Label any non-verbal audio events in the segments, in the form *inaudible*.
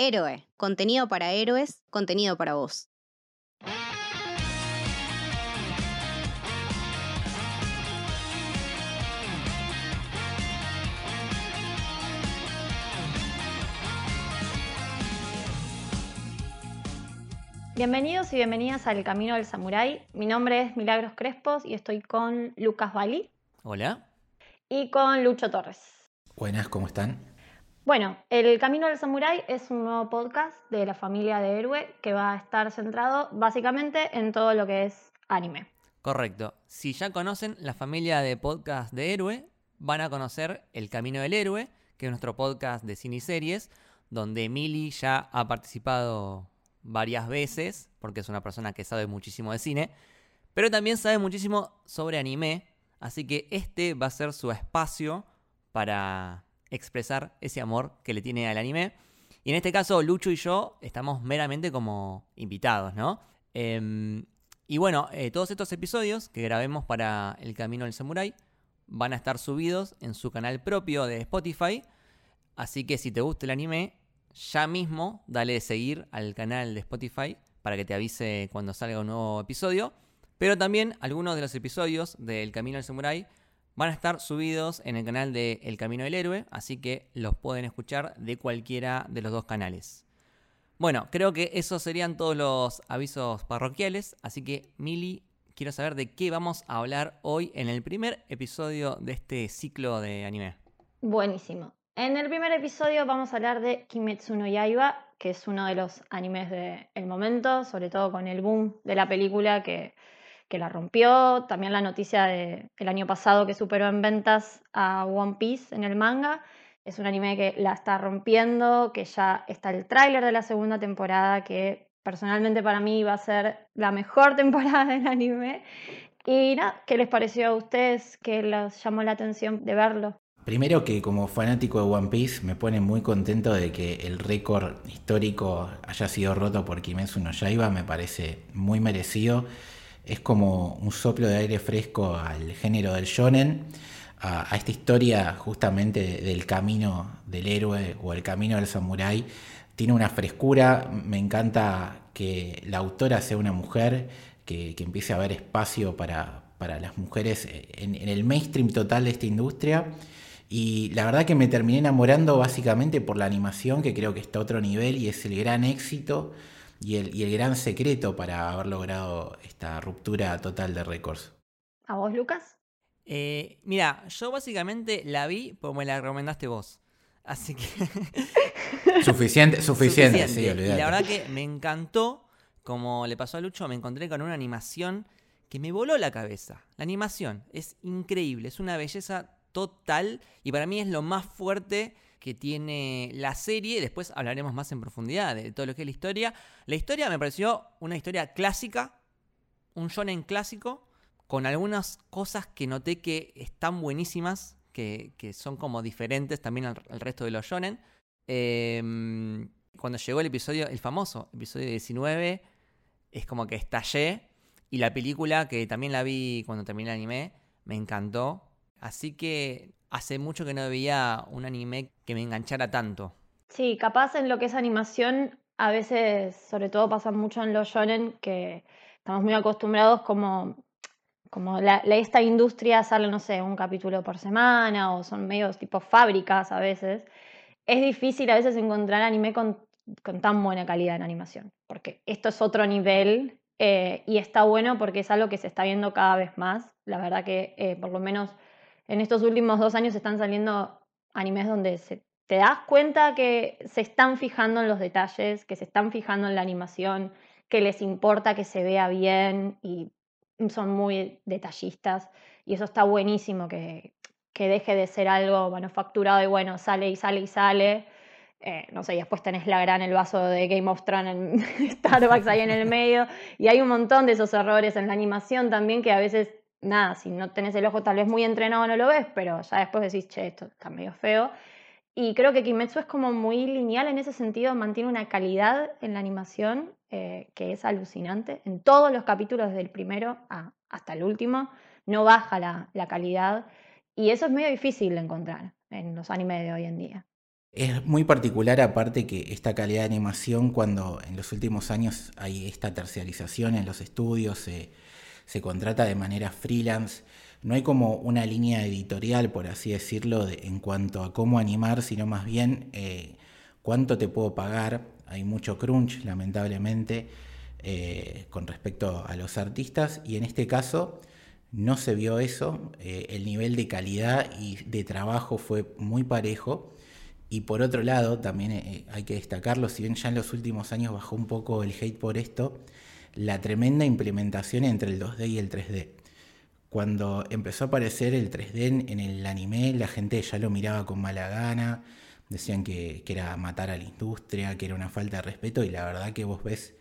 Héroe, contenido para héroes, contenido para vos. Bienvenidos y bienvenidas al Camino del Samurái. Mi nombre es Milagros Crespos y estoy con Lucas Bali. Hola. Y con Lucho Torres. Buenas, ¿cómo están? Bueno, El Camino del Samurái es un nuevo podcast de la familia de Héroe que va a estar centrado básicamente en todo lo que es anime. Correcto. Si ya conocen la familia de podcast de Héroe, van a conocer El Camino del Héroe, que es nuestro podcast de cine y series, donde Emily ya ha participado varias veces, porque es una persona que sabe muchísimo de cine, pero también sabe muchísimo sobre anime, así que este va a ser su espacio para expresar ese amor que le tiene al anime. Y en este caso, Lucho y yo estamos meramente como invitados, ¿no? Em, y bueno, eh, todos estos episodios que grabemos para El Camino del Samurai van a estar subidos en su canal propio de Spotify. Así que si te gusta el anime, ya mismo dale de seguir al canal de Spotify para que te avise cuando salga un nuevo episodio. Pero también algunos de los episodios de El Camino del Samurai van a estar subidos en el canal de El Camino del Héroe, así que los pueden escuchar de cualquiera de los dos canales. Bueno, creo que esos serían todos los avisos parroquiales, así que Mili, quiero saber de qué vamos a hablar hoy en el primer episodio de este ciclo de anime. Buenísimo. En el primer episodio vamos a hablar de Kimetsu no Yaiba, que es uno de los animes del momento, sobre todo con el boom de la película que que la rompió. También la noticia del año pasado que superó en ventas a One Piece en el manga. Es un anime que la está rompiendo, que ya está el tráiler de la segunda temporada, que personalmente para mí va a ser la mejor *laughs* temporada del anime. Y nada, ¿qué les pareció a ustedes? ¿Qué les llamó la atención de verlo? Primero que como fanático de One Piece me pone muy contento de que el récord histórico haya sido roto por Kimetsu no Yaiba, me parece muy merecido es como un soplo de aire fresco al género del shonen, a, esta historia justamente del camino del héroe o el camino del samurái. Tiene una frescura, me encanta que la autora sea una mujer, que, empiece a haber espacio para, las mujeres en, en el mainstream total de esta industria. Y la verdad que me terminé enamorando básicamente por la animación, que creo que está a otro nivel y es el gran éxito y el, gran secreto para haber logrado esta ruptura total de récords. ¿A vos, Lucas? Eh, mira, yo básicamente la vi porque me la recomendaste vos. Así que. *laughs* suficiente, *laughs* suficiente, sí, Y la verdad que me encantó, como le pasó a Lucho, me encontré con una animación que me voló la cabeza. La animación es increíble, es una belleza total y para mí es lo más fuerte que tiene la serie. Después hablaremos más en profundidad de todo lo que es la historia. La historia me pareció una historia clásica, un shonen clásico, con algunas cosas que noté que están buenísimas, que, son como diferentes también al, resto de los shonen. Em, cuando llegó el episodio, el famoso episodio 19, es como que estallé. Y la película, que también la vi cuando terminé el anime, me encantó. Así que hace mucho que no veía un anime que me enganchara tanto. Sí, capaz en lo que es animación, a veces, sobre todo pasa mucho en los shonen, que estamos muy acostumbrados como, como esta industria sale, no sé, un capítulo por semana o son medios tipo fábricas a veces. Es difícil a veces encontrar anime con, tan buena calidad en animación, porque esto es otro nivel eh, y está bueno porque es algo que se está viendo cada vez más. La verdad que eh, por lo menos en estos últimos dos años están saliendo animes donde te das cuenta que se están fijando en los detalles, que se están fijando en la animación, que les importa que se vea bien y son muy detallistas. Y eso está buenísimo, que, que deje de ser algo manufacturado y bueno, sale y sale y sale. Eh, no sé, y después tenés la gran, el vaso de Game of Thrones en *laughs* Starbucks ahí en el medio. Y hay un montón de esos errores en la animación también que a veces nada, si no tenés el ojo tal vez muy entrenado no lo ves, pero ya después decís, che, esto está medio feo. Y creo que Kimetsu es como muy lineal en ese sentido, mantiene una calidad en la animación eh, que es alucinante. En todos los capítulos, desde el primero hasta el último, no baja la, la calidad. Y eso es medio difícil de encontrar en los animes de hoy en día. Es muy particular aparte que esta calidad de animación cuando en los últimos años hay esta terciarización en los estudios, se, se contrata de manera freelance, no hay como una línea editorial, por así decirlo, en cuanto a cómo animar, sino más bien eh, cuánto te puedo pagar. Hay mucho crunch, lamentablemente, eh, con respecto a los artistas y en este caso no se vio eso. Eh, el nivel de calidad y de trabajo fue muy parejo. Y por otro lado, también hay que destacarlo, si bien ya en los últimos años bajó un poco el hate por esto, la tremenda implementación entre el 2D y el 3D. Cuando empezó a aparecer el 3D en el anime, la gente ya lo miraba con mala gana, decían que, era matar a la industria, que era una falta de respeto, y la verdad que vos ves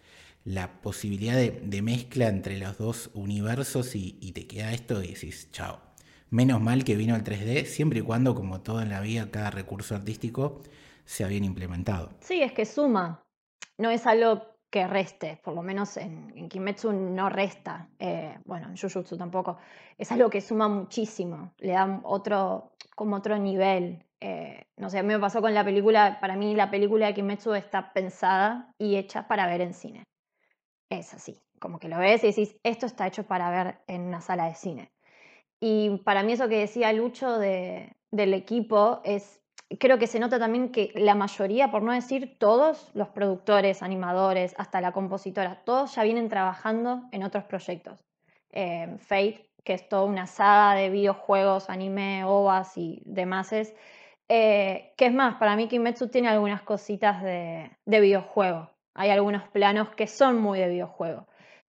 la posibilidad de, mezcla entre los dos universos y, y, te queda esto y decís, chao, Menos mal que vino el 3D, siempre y cuando, como todo en la vida, cada recurso artístico sea bien implementado. Sí, es que suma, no es algo que reste, por lo menos en, Kimetsu no resta, eh, bueno, en Jujutsu tampoco, es algo que suma muchísimo, le da otro, como otro nivel. Eh, no sé, a mí me pasó con la película, para mí la película de Kimetsu está pensada y hecha para ver en cine. Es así, como que lo ves y decís, esto está hecho para ver en una sala de cine. Y para mí eso que decía Lucho de, del equipo es, creo que se nota también que la mayoría, por no decir todos, los productores, animadores, hasta la compositora, todos ya vienen trabajando en otros proyectos. Eh, Fate, que es toda una saga de videojuegos, anime, ovas y demás. Eh, que es más, para mí Kimetsu tiene algunas cositas de, de videojuego. Hay algunos planos que son muy de videojuego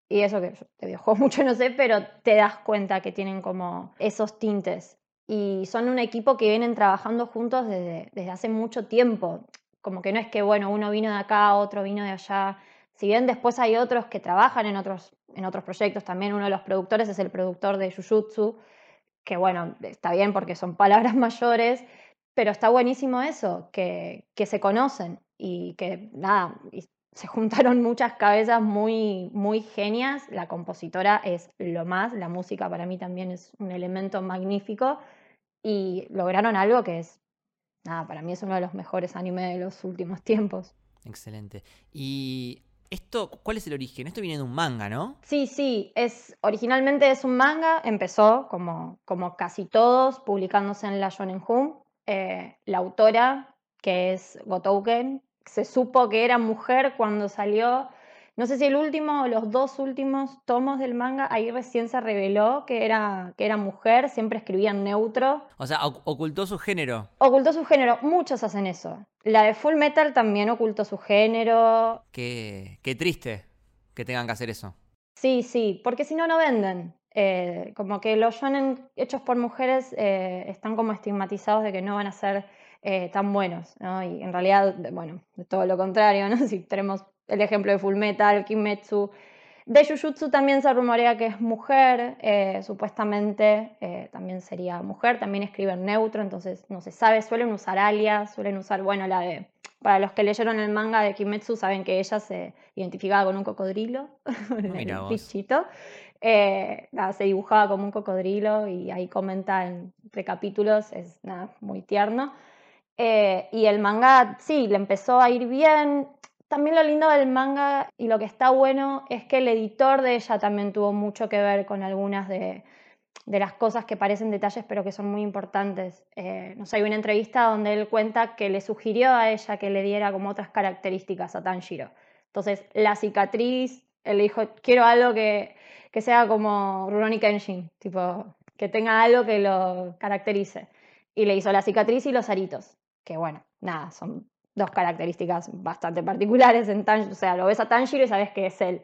y eso que de videojuegos *laughs* mucho no sé, pero te das cuenta que tienen como esos tintes. Y son un equipo que vienen trabajando juntos desde, desde hace mucho tiempo. Como que no es que, bueno, uno vino de acá, otro vino de allá. Si bien después hay otros que trabajan en otros, en otros proyectos, también uno de los productores es el productor de Jujutsu, que bueno, está bien porque son *laughs* palabras mayores, pero está buenísimo eso, que, que se conocen y que nada, se *laughs* juntaron muchas cabezas muy, muy genias. La compositora es lo más, la música para mí también es un elemento magnífico y lograron algo que es, nada, para mí es uno de los mejores animes de los últimos tiempos. Excelente. Y esto, ¿cuál es el origen? Esto viene de un manga, ¿no? Sí, sí, es, originalmente es un manga, empezó como, como casi todos, publicándose en la Shonen Jump. Eh, la autora, que es Gotouken, se supo que era mujer cuando salió, no sé si el último o los dos últimos tomos del manga, ahí recién se reveló que era, que era mujer, siempre escribían neutro. O sea, ocultó su género. Ocultó su género, muchos hacen eso. La de Full Metal también ocultó su género. Qué, qué triste que tengan que hacer eso. Sí, sí, porque si no, no venden. Eh, como que los shonen hechos por mujeres eh, están como estigmatizados de que no van a ser eh, tan buenos, ¿no? Y en realidad, bueno, de todo lo contrario, ¿no? *laughs* Si tenemos el ejemplo de Fullmetal, Kimetsu, de Jujutsu también se rumorea que es mujer, eh, supuestamente eh, también sería mujer, también escriben neutro, entonces no se sabe, suelen usar alias, suelen usar, bueno, la de, para los que leyeron el manga de Kimetsu saben que ella se identificaba con un cocodrilo, *laughs* Mira bichito, se dibujaba como un cocodrilo y ahí comenta entre capítulos, es nada, muy tierno. Eh, y el manga, sí, le empezó a ir bien. También lo lindo del manga y lo que está bueno es que el editor de ella también tuvo mucho que ver con algunas de, las cosas que parecen detalles pero que son muy importantes. Eh, no sé, hay una entrevista donde él cuenta que le sugirió a ella que le diera como otras características a Tanjiro. Entonces, la cicatriz, él dijo, quiero algo que, que sea como Rurouni Kenshin, tipo, que tenga algo que lo caracterice. Y le hizo la cicatriz y los aritos que bueno, nada, son dos características bastante particulares en Tanjiro, o sea, lo ves a Tanjiro y sabes que es él.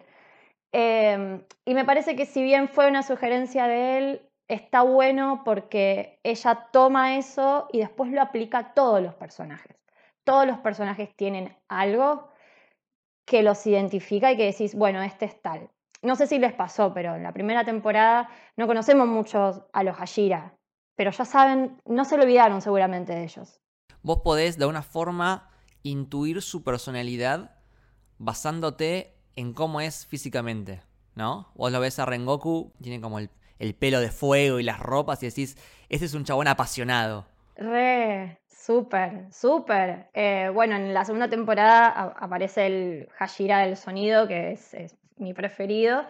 Em, y me parece que si bien fue una sugerencia de él, está bueno porque ella toma eso y después lo aplica a todos los personajes. Todos los personajes tienen algo que los identifica y que decís, bueno, este es tal. No sé si les pasó, pero en la primera temporada no conocemos mucho a los Hashira, pero ya saben, no se lo olvidaron seguramente de ellos vos podés de alguna forma intuir su personalidad basándote en cómo es físicamente, ¿no? Vos lo ves a Rengoku, tiene como el, pelo de fuego y las ropas y decís, este es un chabón apasionado. Re, súper, súper. Eh, bueno, en la segunda temporada aparece el Hashira del sonido, que es, mi preferido.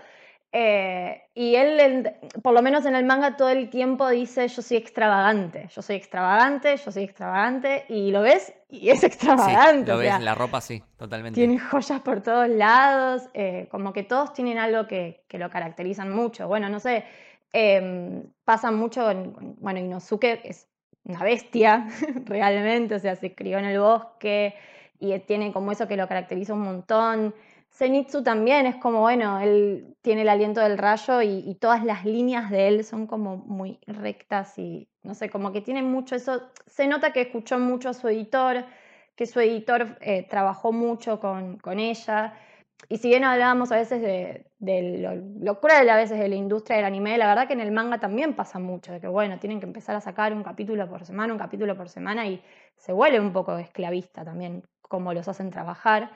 Eh, y él, por lo menos en el manga, todo el tiempo dice yo soy extravagante, yo soy extravagante, yo soy extravagante, y lo ves y es extravagante. lo ves, la ropa sí, totalmente. Tiene joyas por todos lados, eh, como que todos tienen algo que, que, lo caracterizan mucho. Bueno, no sé, eh, pasa mucho, en, bueno, Inosuke es una bestia *laughs* realmente, o sea, se crió en el bosque y tiene como eso que lo caracteriza un montón. Zenitsu también es como, bueno, él tiene el aliento del rayo y, todas las líneas de él son como muy rectas y no sé, como que tiene mucho eso. Se nota que escuchó mucho a su editor, que su editor eh, trabajó mucho con, con ella y si bien hablábamos a veces de, lo, cruel a veces de la industria del anime, la verdad que en el manga también pasa mucho, de que bueno, tienen que empezar a sacar un capítulo por semana, un capítulo por semana y se vuelve un poco esclavista también cómo los hacen trabajar.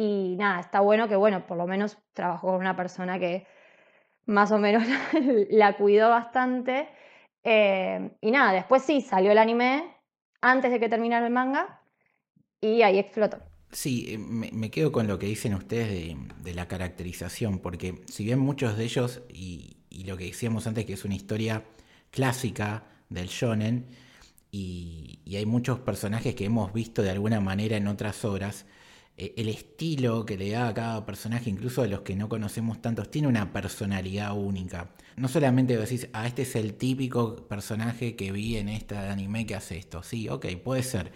Y nada, está bueno que bueno, por lo menos trabajó con una persona que más o menos *laughs* la cuidó bastante. Eh, y nada, después sí, salió el anime antes de que terminara el manga y ahí explotó. Sí, eh, me, quedo con lo que dicen ustedes de, la caracterización, porque si bien muchos de ellos, y, lo que decíamos antes, que es una historia clásica del shonen, y, hay muchos personajes que hemos visto de alguna manera en otras obras, el estilo que le da a cada personaje, incluso de los que no conocemos tantos, tiene una personalidad única. No solamente decís, ah, este es el típico personaje que vi en esta anime que hace esto. Sí, ok, puede ser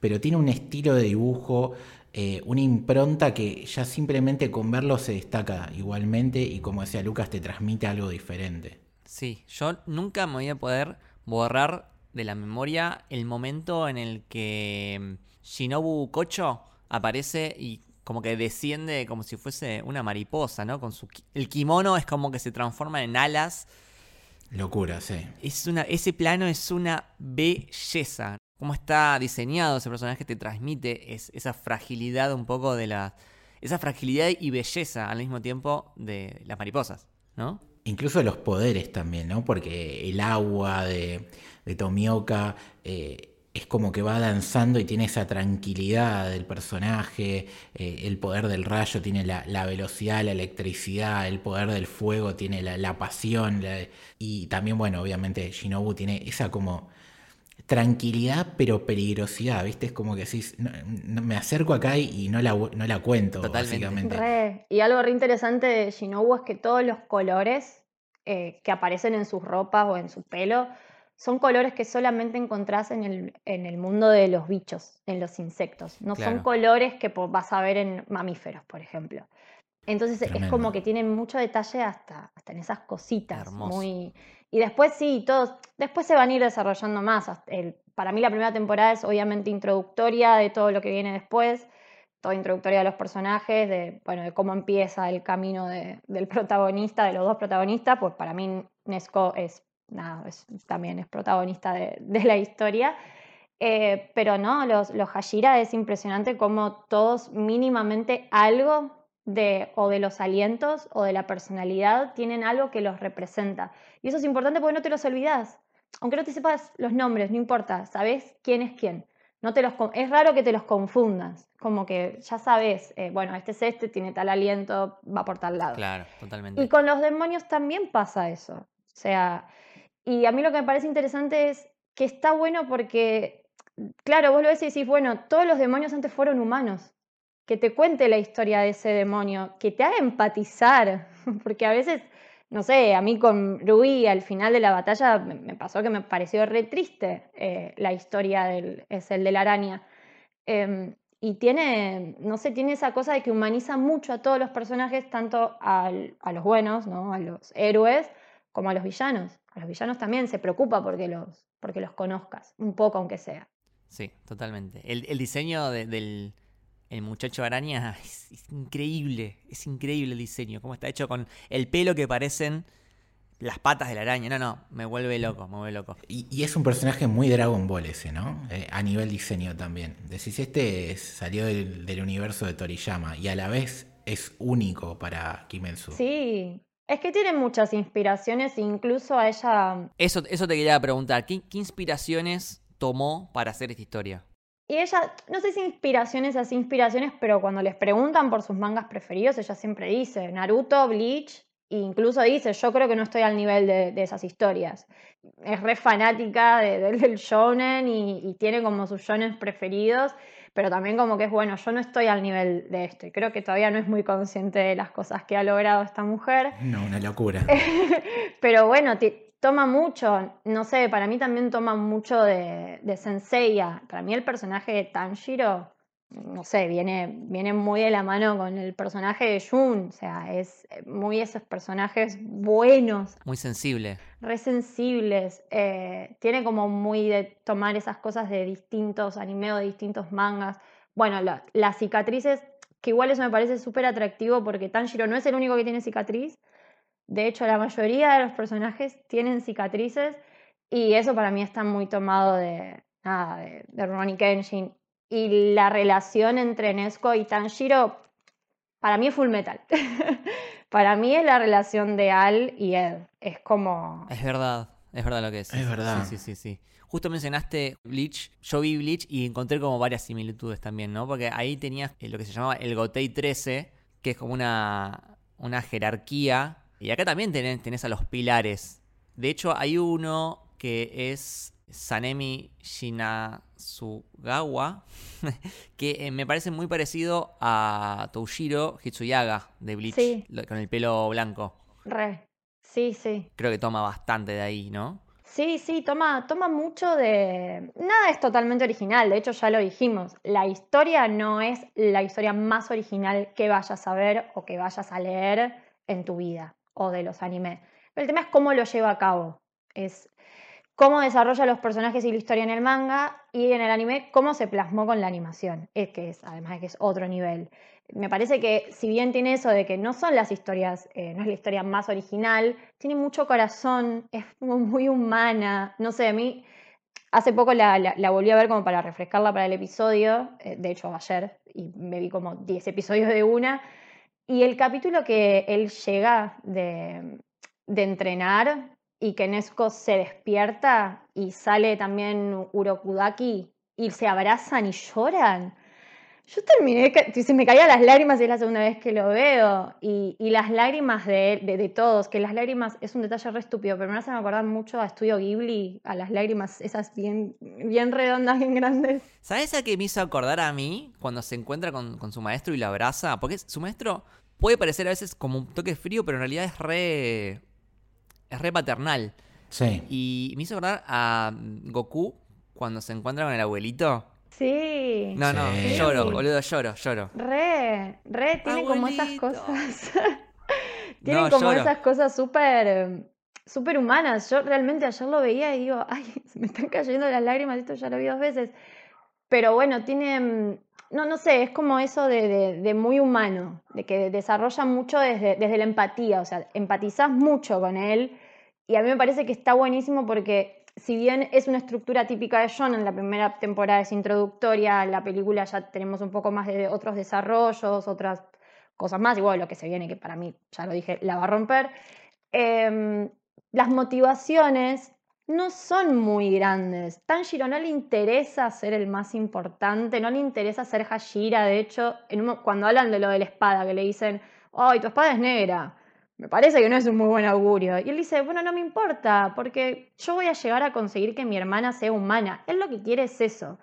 pero tiene un estilo de dibujo, eh, una impronta que ya simplemente con verlo se destaca igualmente y como decía Lucas, te transmite algo diferente. Sí, yo nunca me voy a poder borrar de la memoria el momento en el que mm, Shinobu Kocho aparece y como que desciende como si fuese una mariposa, ¿no? Con su el kimono es como que se transforma en alas. Locura, sí. Es una, ese plano es una belleza cómo está diseñado ese personaje te transmite es, esa fragilidad un poco de la... Esa fragilidad y belleza al mismo tiempo de las mariposas, ¿no? Incluso los poderes también, ¿no? Porque el agua de, Tomioka eh, es como que va danzando y tiene esa tranquilidad del personaje, eh, el poder del rayo tiene la, velocidad, la electricidad, el poder del fuego tiene la, pasión, y también, bueno, obviamente Shinobu tiene esa como tranquilidad pero peligrosidad, ¿viste? Es como que decís, me acerco acá y, no, la, no la cuento, básicamente. Y algo re interesante de Shinobu es que todos los colores eh, que aparecen en sus ropas o en su pelo son colores que solamente encontrás en el, en el mundo de los bichos, en los insectos. No son colores que vas a ver en mamíferos, por ejemplo. Entonces es como que tienen mucho detalle hasta, hasta en esas cositas. Muy, y después sí, todos, después se van a ir desarrollando más. para mí la primera temporada es obviamente introductoria de todo lo que viene después, toda introductoria de los personajes, de, bueno, de cómo empieza el camino del protagonista, de los dos protagonistas, pues para mí Nesco es, nada, también es protagonista *laughs* de, la historia. Eh, pero no, los, los Hashira es impresionante como todos mínimamente algo de, o de los alientos o de la personalidad tienen algo que los representa. Y eso es importante porque no te los olvidas. Aunque no te sepas los nombres, no importa, sabes quién es quién. No te los, es raro que te los confundas, como que ya sabes, eh, bueno, este es este, tiene tal aliento, va por tal lado. Claro, totalmente. Y con los demonios también pasa eso. O sea, y a mí lo que me parece interesante es que está bueno porque, claro, vos lo ves y decís, bueno, todos los demonios antes fueron humanos que te cuente la historia de ese demonio, que te haga empatizar, *laughs* porque a veces, no sé, a mí con Rui al final de la batalla me pasó que me pareció re triste eh, la historia del, es el de la araña. Em, y tiene, no sé, tiene esa cosa de que humaniza mucho a todos los personajes, tanto a los buenos, ¿no? a los héroes, como a los villanos. A los villanos también se preocupa porque los, porque los conozcas, un poco aunque sea. Sí, totalmente. El, diseño del, el muchacho araña *laughs* es, increíble, es increíble el diseño, cómo está hecho con el pelo que parecen las patas de la araña. No, no, me vuelve loco, me vuelve loco. Y, es un personaje muy Dragon Ball ese, ¿no? Eh, a nivel diseño también. Decís, este salió del, universo de Toriyama y a la vez es único para Kimetsu. Sí, es que tiene muchas inspiraciones, incluso a ella... Eso, eso te quería preguntar, ¿qué, qué inspiraciones tomó para hacer esta historia. Y ella, no sé si inspiraciones así, inspiraciones, pero cuando les preguntan por sus mangas preferidos, ella siempre dice Naruto, Bleach, e incluso dice, yo creo que no estoy al nivel de, de esas historias. Es re fanática de- del shonen y, y tiene como sus shonen preferidos, pero también como que es, bueno, yo no estoy al nivel de esto. Y creo que todavía no es muy consciente de las cosas que ha logrado esta mujer. No, una locura. *laughs* Pero bueno, toma mucho, no sé, para mí también toma mucho de, de Senseiya. Para mí el personaje de Tanjiro, no sé, viene, viene muy de la mano con el personaje de Jun. O sea, es muy esos personajes buenos, Muy sensible. re sensibles. eh, tiene como muy de tomar esas cosas de distintos anime o de distintos mangas. Bueno, la- las cicatrices, que igual eso me parece súper atractivo porque Tanjiro no es el único que tiene cicatriz. De hecho, la mayoría de los personajes tienen cicatrices y eso para mí está muy tomado de, nada, de, de Rurouni Kenshin. Y la relación entre Nesco y Tanjiro, para mí es full metal. *laughs* para mí es la relación de Al y Ed. Es como... Es verdad, es verdad lo que decís. Es verdad. Sí, sí, sí, sí. Justo mencionaste Bleach, yo vi Bleach y encontré como varias similitudes también, ¿no? Porque ahí tenías eh, lo que se llamaba el Gotei 13, que es como una, una jerarquía. Y acá también tenés, tenés a los pilares. De hecho, hay uno que es Sanemi Shinasugawa, *laughs* que eh, me parece muy parecido a Toujiro Hitsuyaga de Bleach, Sí. con el pelo blanco. Re. Sí, sí. Creo que toma bastante de ahí, ¿no? Sí, sí, toma, toma mucho de... Nada es totalmente original, de hecho ya lo dijimos. La historia no es la historia más original que vayas a ver o que vayas a leer en tu vida o de los animes. Pero el tema es cómo lo lleva a cabo. Es cómo desarrolla los personajes y la historia en el manga y en el anime, cómo se plasmó con la animación. Es que es, además de que es otro nivel. Me parece que si bien tiene eso de que no son las historias, eh, no es la historia más original, tiene mucho corazón, *laughs* es muy humana. No sé, a mí hace poco la volví a ver como para refrescarla para el episodio, eh, de hecho ayer, y me vi como 10 episodios de una. Y el capítulo que él llega de, de entrenar y que Nesco se despierta y sale también Urokudaki y se abrazan y lloran. Yo terminé, se me caían las lágrimas y es la segunda vez que lo veo. Y, y las lágrimas de, de, todos, que las lágrimas es un detalle re estúpido, pero me hacen acordar mucho a Estudio Ghibli, a las lágrimas esas bien, bien redondas, bien grandes. ¿Sabes a qué me hizo acordar a mí cuando se encuentra con, con su maestro y lo abraza? Porque su maestro puede parecer a veces como un toque frío, pero en realidad es re. Es re paternal. Sí. Y me hizo acordar a mm, Goku cuando se encuentra con el abuelito. Sí. No, no, Sí. lloro, boludo, lloro, lloro. Re, re, tiene como esas cosas. *laughs* Tienen No, como lloro. esas cosas súper súper humanas. Yo realmente ayer lo veía y digo, *laughs* ay, se me están cayendo las lágrimas, esto ya lo vi dos veces. Pero bueno, tiene, mm, no, no sé, es como eso de, de- muy humano, de que desarrolla mucho desde, desde la empatía, o sea, empatizás mucho con él y a mí me parece que está buenísimo porque si bien es una estructura típica de John, en la primera temporada es introductoria, en la película ya tenemos un poco más de otros desarrollos, otras cosas más, igual lo que se viene, que para mí, ya lo dije, la va a romper. Em, las motivaciones no son muy grandes. Tanjiro no le interesa ser el más importante, no le interesa ser Hashira. De hecho, cuando hablan de lo de la espada, que le dicen, ¡ay, tu espada es negra! Me parece que no es un muy buen augurio. Y él dice, bueno, no me importa, porque yo voy a llegar a conseguir que mi hermana sea humana. Él lo que quiere es eso.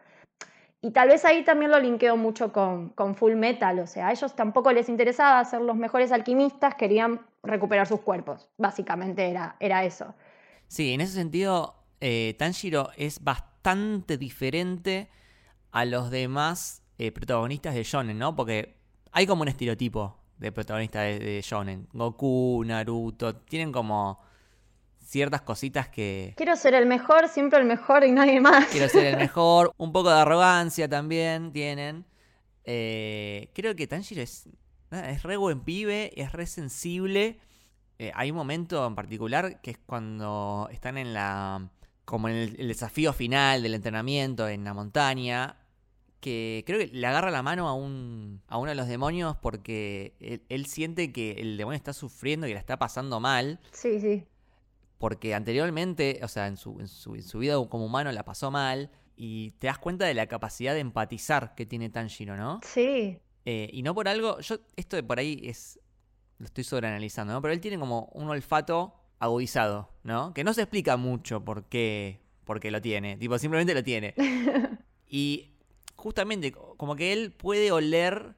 Y tal vez ahí también lo linkeo mucho con, con Full Metal, o sea, a ellos tampoco les interesaba ser los mejores alquimistas, querían recuperar sus cuerpos, básicamente era, era eso. Sí, en ese sentido, eh, Tanjiro es bastante diferente a los demás eh, protagonistas de Shonen, ¿no? Porque hay como un estereotipo de protagonista de, de Shonen. Goku, Naruto, tienen como ciertas cositas que... Quiero ser el mejor, siempre el mejor y nadie más. Quiero ser el *laughs* mejor, un poco de arrogancia también tienen. Eh, creo que Tanjiro es, es re buen pibe, es re sensible. Eh, hay un momento en particular que es cuando están en la. como en el, el desafío final del entrenamiento en la montaña. Que creo que le agarra la mano a un. a uno de los demonios porque él, él siente que el demonio está sufriendo y la está pasando mal. Sí, sí. Porque anteriormente, o sea, en su, en su, en su vida como humano la pasó mal. y te das cuenta de la capacidad de empatizar que tiene Tanjiro, ¿no? Sí. Eh, y no por algo, yo esto de por ahí es, lo estoy sobreanalizando, ¿no? Pero él tiene como un olfato agudizado, ¿no? Que no se explica mucho por qué, por qué lo tiene, tipo, simplemente lo tiene. *laughs* y justamente como que él puede oler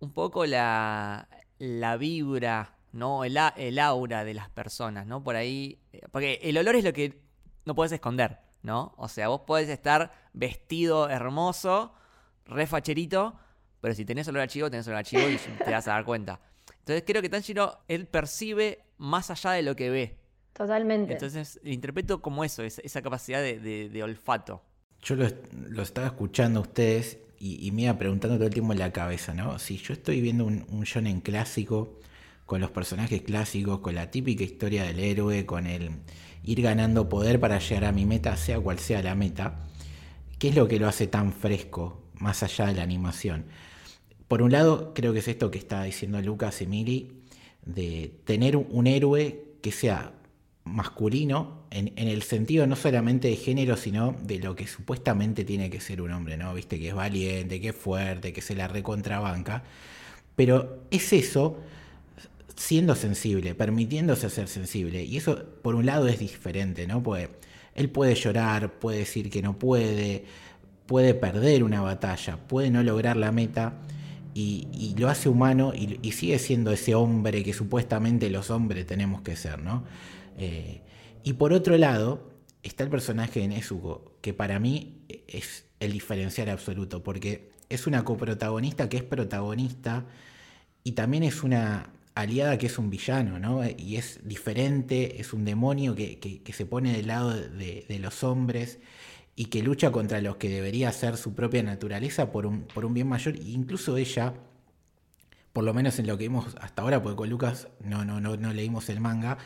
un poco la, la vibra, ¿no? El, a- el aura de las personas, ¿no? Por ahí, eh, porque el olor es lo que no puedes esconder, ¿no? O sea, vos podés estar vestido hermoso, re facherito, pero si tenés olor a chivo, tenés olor a chivo y te vas a dar cuenta. *laughs* Entonces creo que Tanjiro, él percibe más allá de lo que ve. Totalmente. Entonces lo interpreto como eso, esa, esa capacidad de, de- de olfato. Yo lo, lo estaba escuchando a ustedes y, y me iba preguntando todo el tiempo en la cabeza, ¿no? Si yo estoy viendo un, un shonen clásico, con los personajes clásicos, con la típica historia del héroe, con el ir ganando poder para llegar a mi meta, sea cual sea la meta, ¿qué es lo que lo hace tan fresco, más allá de la animación? Por un lado, creo que es esto que está diciendo Lucas Emili, de tener un, héroe que sea masculino, en, en el sentido no solamente de género, sino de lo que supuestamente tiene que ser un hombre, ¿no? Viste que es valiente, que es fuerte, que se la recontrabanca. Pero es eso siendo sensible, permitiéndose ser sensible. Y eso, por un lado, es diferente, ¿no? Pues él puede llorar, puede decir que no puede, puede perder una batalla, puede no lograr la meta. Y, lo hace humano y, sigue siendo ese hombre que supuestamente los hombres tenemos que ser, ¿no? Eh, y por otro lado, está el personaje de Nezuko, que para mí es el diferencial absoluto, porque es una coprotagonista que es protagonista y también es una aliada que es un villano, ¿no? Y es diferente, es un demonio que, que- se pone del lado de los hombres y que lucha contra los que debería ser su propia naturaleza por un, por un bien mayor. E incluso ella, por lo menos en lo que vimos hasta ahora, porque con Lucas no, no, no, no leímos el manga,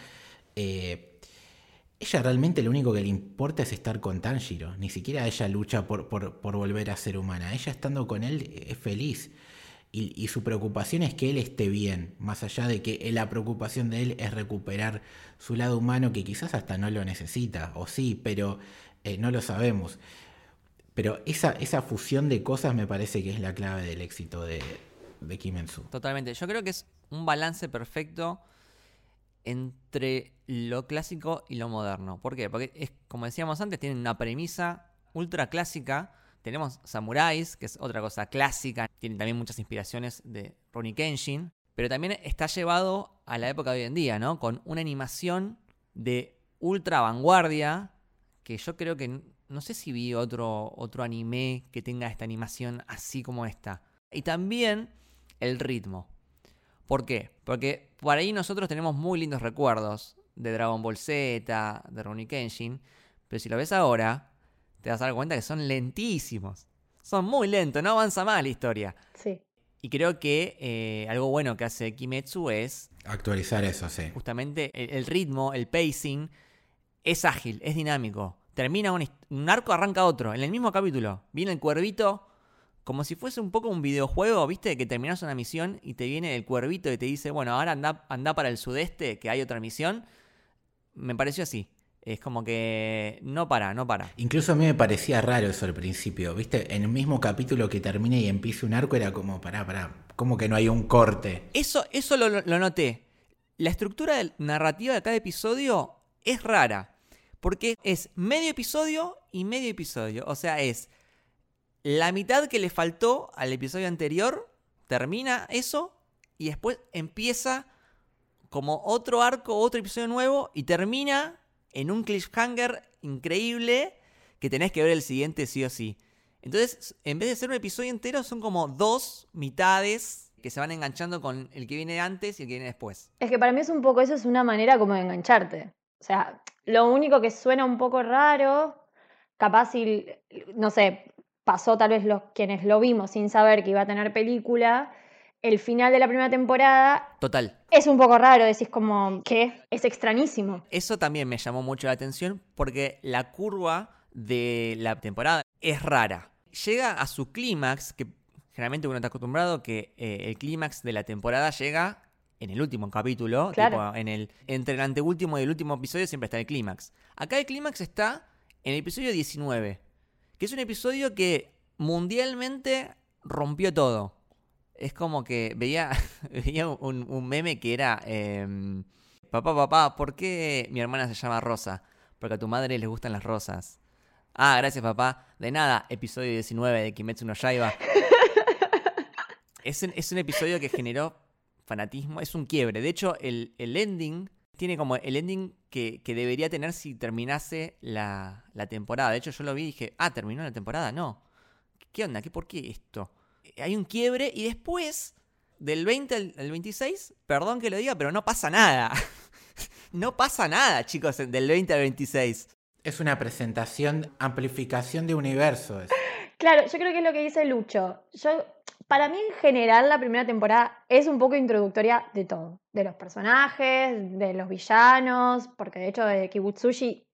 eh, ella realmente lo único que le importa es estar con Tanjiro. Ni siquiera ella lucha por, por, por volver a ser humana. Ella estando con él es feliz. Y, y su preocupación es que él esté bien, más allá de que la preocupación de él es recuperar su lado humano que quizás hasta no lo necesita, o sí, pero eh, no lo sabemos. Pero esa, esa fusión de cosas me parece que es la clave del éxito de, de. Totalmente. Yo creo que es un balance perfecto entre lo clásico y lo moderno. ¿Por qué? Porque es, como decíamos antes, tienen una premisa ultra clásica. Tenemos samuráis, que es otra cosa clásica. Tienen también muchas inspiraciones de Ronnie Kenshin. Pero también está llevado a la época de hoy en día, ¿no? Con una animación de ultra vanguardia. Que yo creo que no sé si vi otro, otro anime que tenga esta animación así como esta. Y también el ritmo. ¿Por qué? Porque por ahí nosotros tenemos muy lindos recuerdos de Dragon Ball Z, de Ronnie Kenshin, pero si lo ves ahora, te vas a dar cuenta que son lentísimos. Son muy lentos, no avanza más la historia. Sí. Y creo que eh, algo bueno que hace Kimetsu es Actualizar eso, sí. justamente el, el ritmo, el pacing, es ágil, es dinámico. Termina un, arco, arranca otro. En el mismo capítulo, viene el cuervito, como si fuese un poco un videojuego, ¿viste? Que terminas una misión y te viene el cuervito y te dice, bueno, ahora anda, anda para el sudeste, que hay otra misión. Me pareció así. Es como que no para, no para. Incluso a mí me parecía raro eso al principio, ¿viste? En el mismo capítulo que termine y empiece un arco era como, pará, pará, como que no hay un corte. Eso, eso lo, lo noté. La estructura narrativa de cada episodio es rara. Porque es medio episodio y medio episodio. O sea, es la mitad que le faltó al episodio anterior, termina eso, y después empieza como otro arco, otro episodio nuevo, y termina en un cliffhanger increíble que tenés que ver el siguiente sí o sí. Entonces, en vez de ser un episodio entero, son como dos mitades que se van enganchando con el que viene antes y el que viene después. Es que para mí es un poco eso, es una manera como de engancharte. O sea, lo único que suena un poco raro, capaz si, no sé, pasó tal vez los quienes lo vimos sin saber que iba a tener película, el final de la primera temporada Total. es un poco raro, decís como, ¿qué? Es extrañísimo. Eso también me llamó mucho la atención porque la curva de la temporada es rara. Llega a su clímax, que generalmente uno está acostumbrado que eh, el clímax de la temporada llega en el último capítulo, Claro. tipo, en el, entre el anteúltimo y el último episodio siempre está el clímax. Acá el clímax está en el episodio 19, que es un episodio que mundialmente rompió todo. Es como que veía, *laughs* veía un, un meme que era, em, papá, papá, ¿por qué mi hermana se llama Rosa? Porque a tu madre le gustan las rosas. Ah, gracias papá. De nada, episodio 19 de Kimetsu no Yaiba. *laughs* es, un, es un episodio que generó fanatismo, es un quiebre. De hecho, el, el ending tiene como el ending que, que debería tener si terminase la, la, temporada. De hecho, yo lo vi y dije, ah, terminó la temporada. No. ¿Qué onda? ¿Qué, ¿Por qué esto? Hay un quiebre y después, del 20 al, al 26, perdón que lo diga, pero no pasa nada. *laughs* no pasa nada, chicos, del 20 al 26. Es una presentación, amplificación de universos. Claro, yo creo que es lo que dice Lucho. Yo, para mí, en general, la primera temporada es un poco introductoria de todo. De los personajes, de los villanos, porque de hecho de Kibutsushi,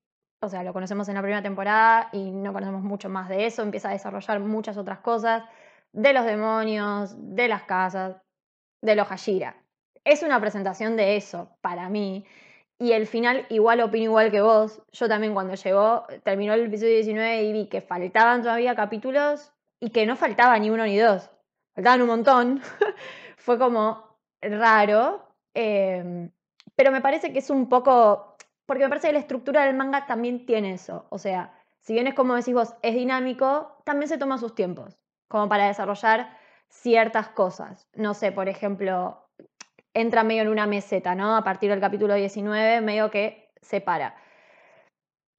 o sea, lo conocemos en la primera temporada y no conocemos mucho más de eso. Empieza a desarrollar muchas otras cosas. De los demonios, de las casas, de los Hashira. Es una presentación de eso, para mí. Y el final, igual opino igual que vos. Yo también cuando llegó, terminó el episodio 19 y vi que faltaban todavía capítulos y que no faltaba ni uno ni dos. Faltaban un montón. *laughs* Fue como raro. Eh, pero me parece que es un poco... Porque me parece que la estructura del manga también tiene eso. O sea, si bien es como decís vos, es dinámico, también se toma sus tiempos. Como para desarrollar ciertas cosas. No sé, por ejemplo, entra medio en una meseta, ¿no? A partir del capítulo 19, medio que se para.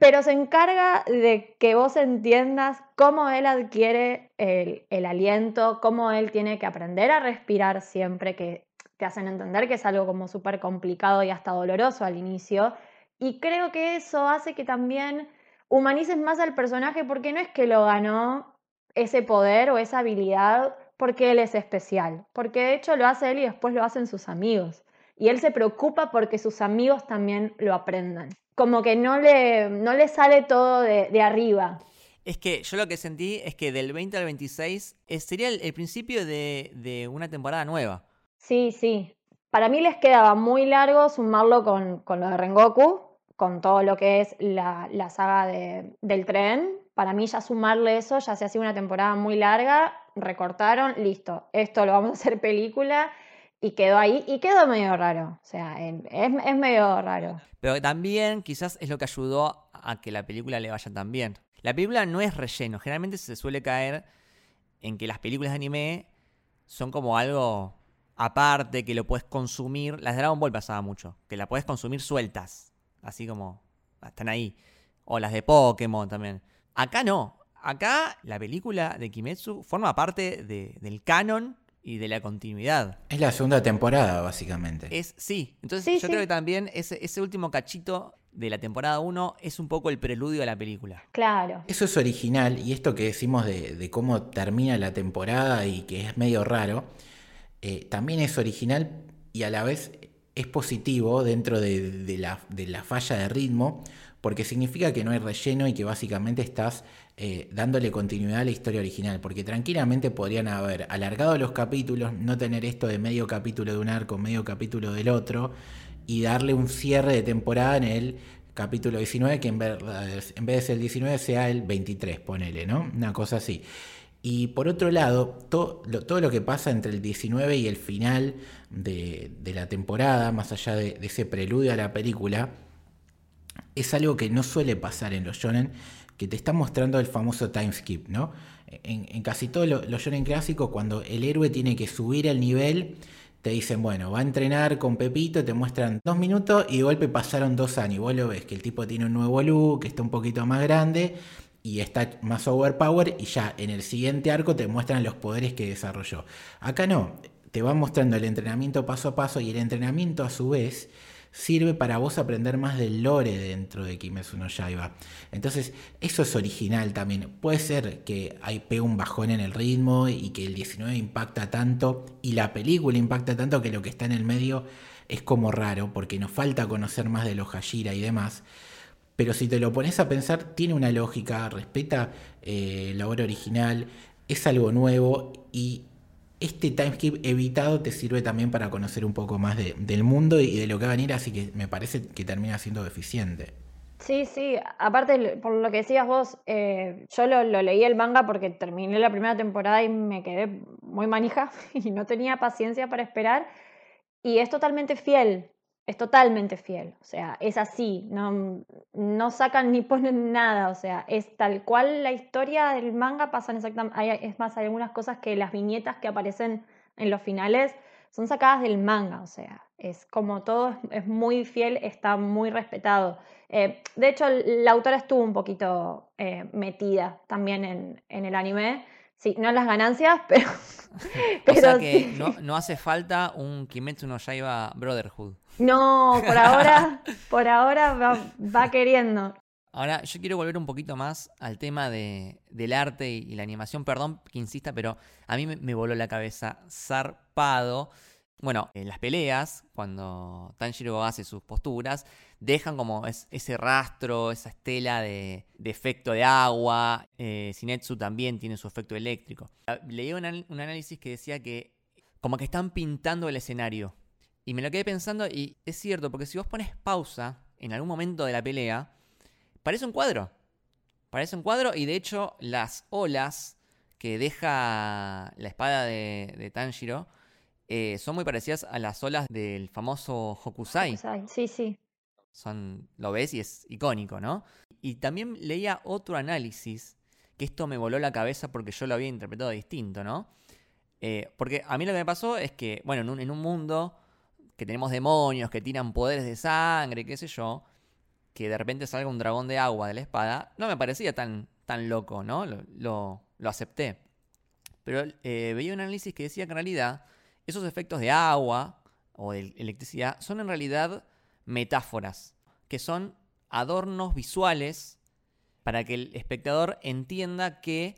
Pero se encarga de que vos entiendas cómo él adquiere el, aliento, cómo él tiene que aprender a respirar siempre, que te hacen entender que es algo como súper complicado y hasta doloroso al inicio. Y creo que eso hace que también humanices más al personaje porque no es que lo ganó ese poder o esa habilidad porque él es especial, porque de hecho lo hace él y después lo hacen sus amigos. Y él se preocupa porque sus amigos también lo aprendan. Como que no le, no le sale todo de, de arriba. Es que yo lo que sentí es que del 20 al 26 sería el, el principio de, de, una temporada nueva. Sí, sí. Para mí les quedaba muy largo sumarlo con, con lo de Rengoku, con todo lo que es la, la saga de, del tren. Para mí ya sumarle eso ya se hacía una temporada muy larga recortaron, listo, esto lo vamos a hacer *laughs* película y quedó ahí y quedó medio raro, o sea, es, es medio raro. Pero también quizás es lo que ayudó a que la película le vaya tan bien. La película no es relleno, generalmente se suele caer en que las películas de anime son como algo aparte, que lo puedes consumir. Las de Dragon Ball pasaba mucho, que la puedes consumir sueltas, así como están ahí. O las de Pokémon también. Acá no, acá la película de Kimetsu forma parte de, del canon y de la continuidad. Es la segunda temporada, básicamente. Es, sí, entonces sí, yo sí. creo que también ese, ese último cachito de la temporada 1 es un poco el preludio a la película. Claro. Eso es original y esto que decimos de, de cómo termina la temporada y que es medio raro, eh, también es original y a la vez es positivo dentro de, de, la, de la falla de ritmo porque significa que no hay relleno y que básicamente estás eh, dándole continuidad a la historia original, porque tranquilamente podrían haber alargado los capítulos, no tener esto de medio capítulo de un arco, medio capítulo del otro, y darle un cierre de temporada en el capítulo 19, que en, verdad, en vez de ser el 19 sea el 23, ponele, ¿no? Una cosa así. Y por otro lado, lo, todo lo que pasa entre el 19 y el final de, de la temporada, más allá de, de ese preludio a la película, es algo que no suele pasar en los shonen, que te está mostrando el famoso time skip, ¿no? En, casi todos los lo shonen clásicos, cuando el héroe tiene que subir el nivel, te dicen, bueno, va a entrenar con Pepito, te muestran dos minutos y de golpe pasaron dos años. Y vos lo ves que el tipo tiene un nuevo look, que está un poquito más grande y está más overpower y ya en el siguiente arco te muestran los poderes que desarrolló. Acá no, te va mostrando el entrenamiento paso a paso y el entrenamiento a su vez sirve para vos aprender más del lore dentro de Kimetsu no Yaiba. Entonces, eso es original también. Puede ser que hay pegue un bajón en el ritmo y que el 19 impacta tanto y la película impacta tanto que lo que está en el medio es como raro porque nos falta conocer más de los Hashira y demás. Pero si te lo pones a pensar, tiene una lógica, respeta eh, la obra original, es algo nuevo y este timeskip evitado te sirve también para conocer un poco más de, del mundo y de lo que va a venir, así que me parece que termina siendo eficiente. Sí, sí, aparte por lo que decías vos, eh, yo lo, lo, leí el manga porque terminé la primera temporada y me quedé muy manija *laughs* y no tenía paciencia para esperar. Y es totalmente fiel, es totalmente fiel, o sea, es así, no, no sacan ni *laughs* ponen nada, o sea, es tal cual la historia del manga pasan exactamente, es más, hay algunas cosas que las viñetas que aparecen en los finales son sacadas del manga, o sea, es como todo es, muy fiel, está muy respetado. Eh, de hecho, la autora estuvo un poquito eh, metida también en, en, el anime. Sí, no las ganancias, pero. *laughs* pero o sea que no, no, hace falta un Kimetsu no Yaiba Brotherhood. No, por ahora, por ahora va, va, *laughs* queriendo. Ahora, yo quiero volver un poquito más al tema de, del arte y, la animación. Perdón que insista, pero a mí me, voló la cabeza zarpado. Bueno, en las peleas, cuando Tanjiro hace sus posturas, dejan como ese rastro, esa estela de, efecto de agua. Eh, Sinetsu también tiene su efecto eléctrico. Leí un, un análisis que decía que como que están pintando el escenario. Y me lo quedé pensando y es cierto, porque si vos pones pausa en algún momento de la pelea, parece un cuadro. Parece un cuadro y de hecho las olas que deja la espada de, Tanjiro eh, son muy parecidas a las olas del famoso Hokusai. Hokusai. Sí, sí. Son, lo ves y es icónico, ¿no? Y también leía otro análisis, que esto me voló la cabeza porque yo lo había interpretado distinto, ¿no? Eh, porque a mí lo que me pasó es que, bueno, en un, en un mundo que tenemos demonios que tiran poderes de sangre, qué sé yo, que de repente salga un dragón de agua de la espada, no me parecía tan, tan loco, ¿no? Lo, lo, acepté. Pero eh, veía un análisis que decía que en realidad esos efectos de agua o de electricidad son en realidad metáforas, que son adornos visuales para que el espectador entienda que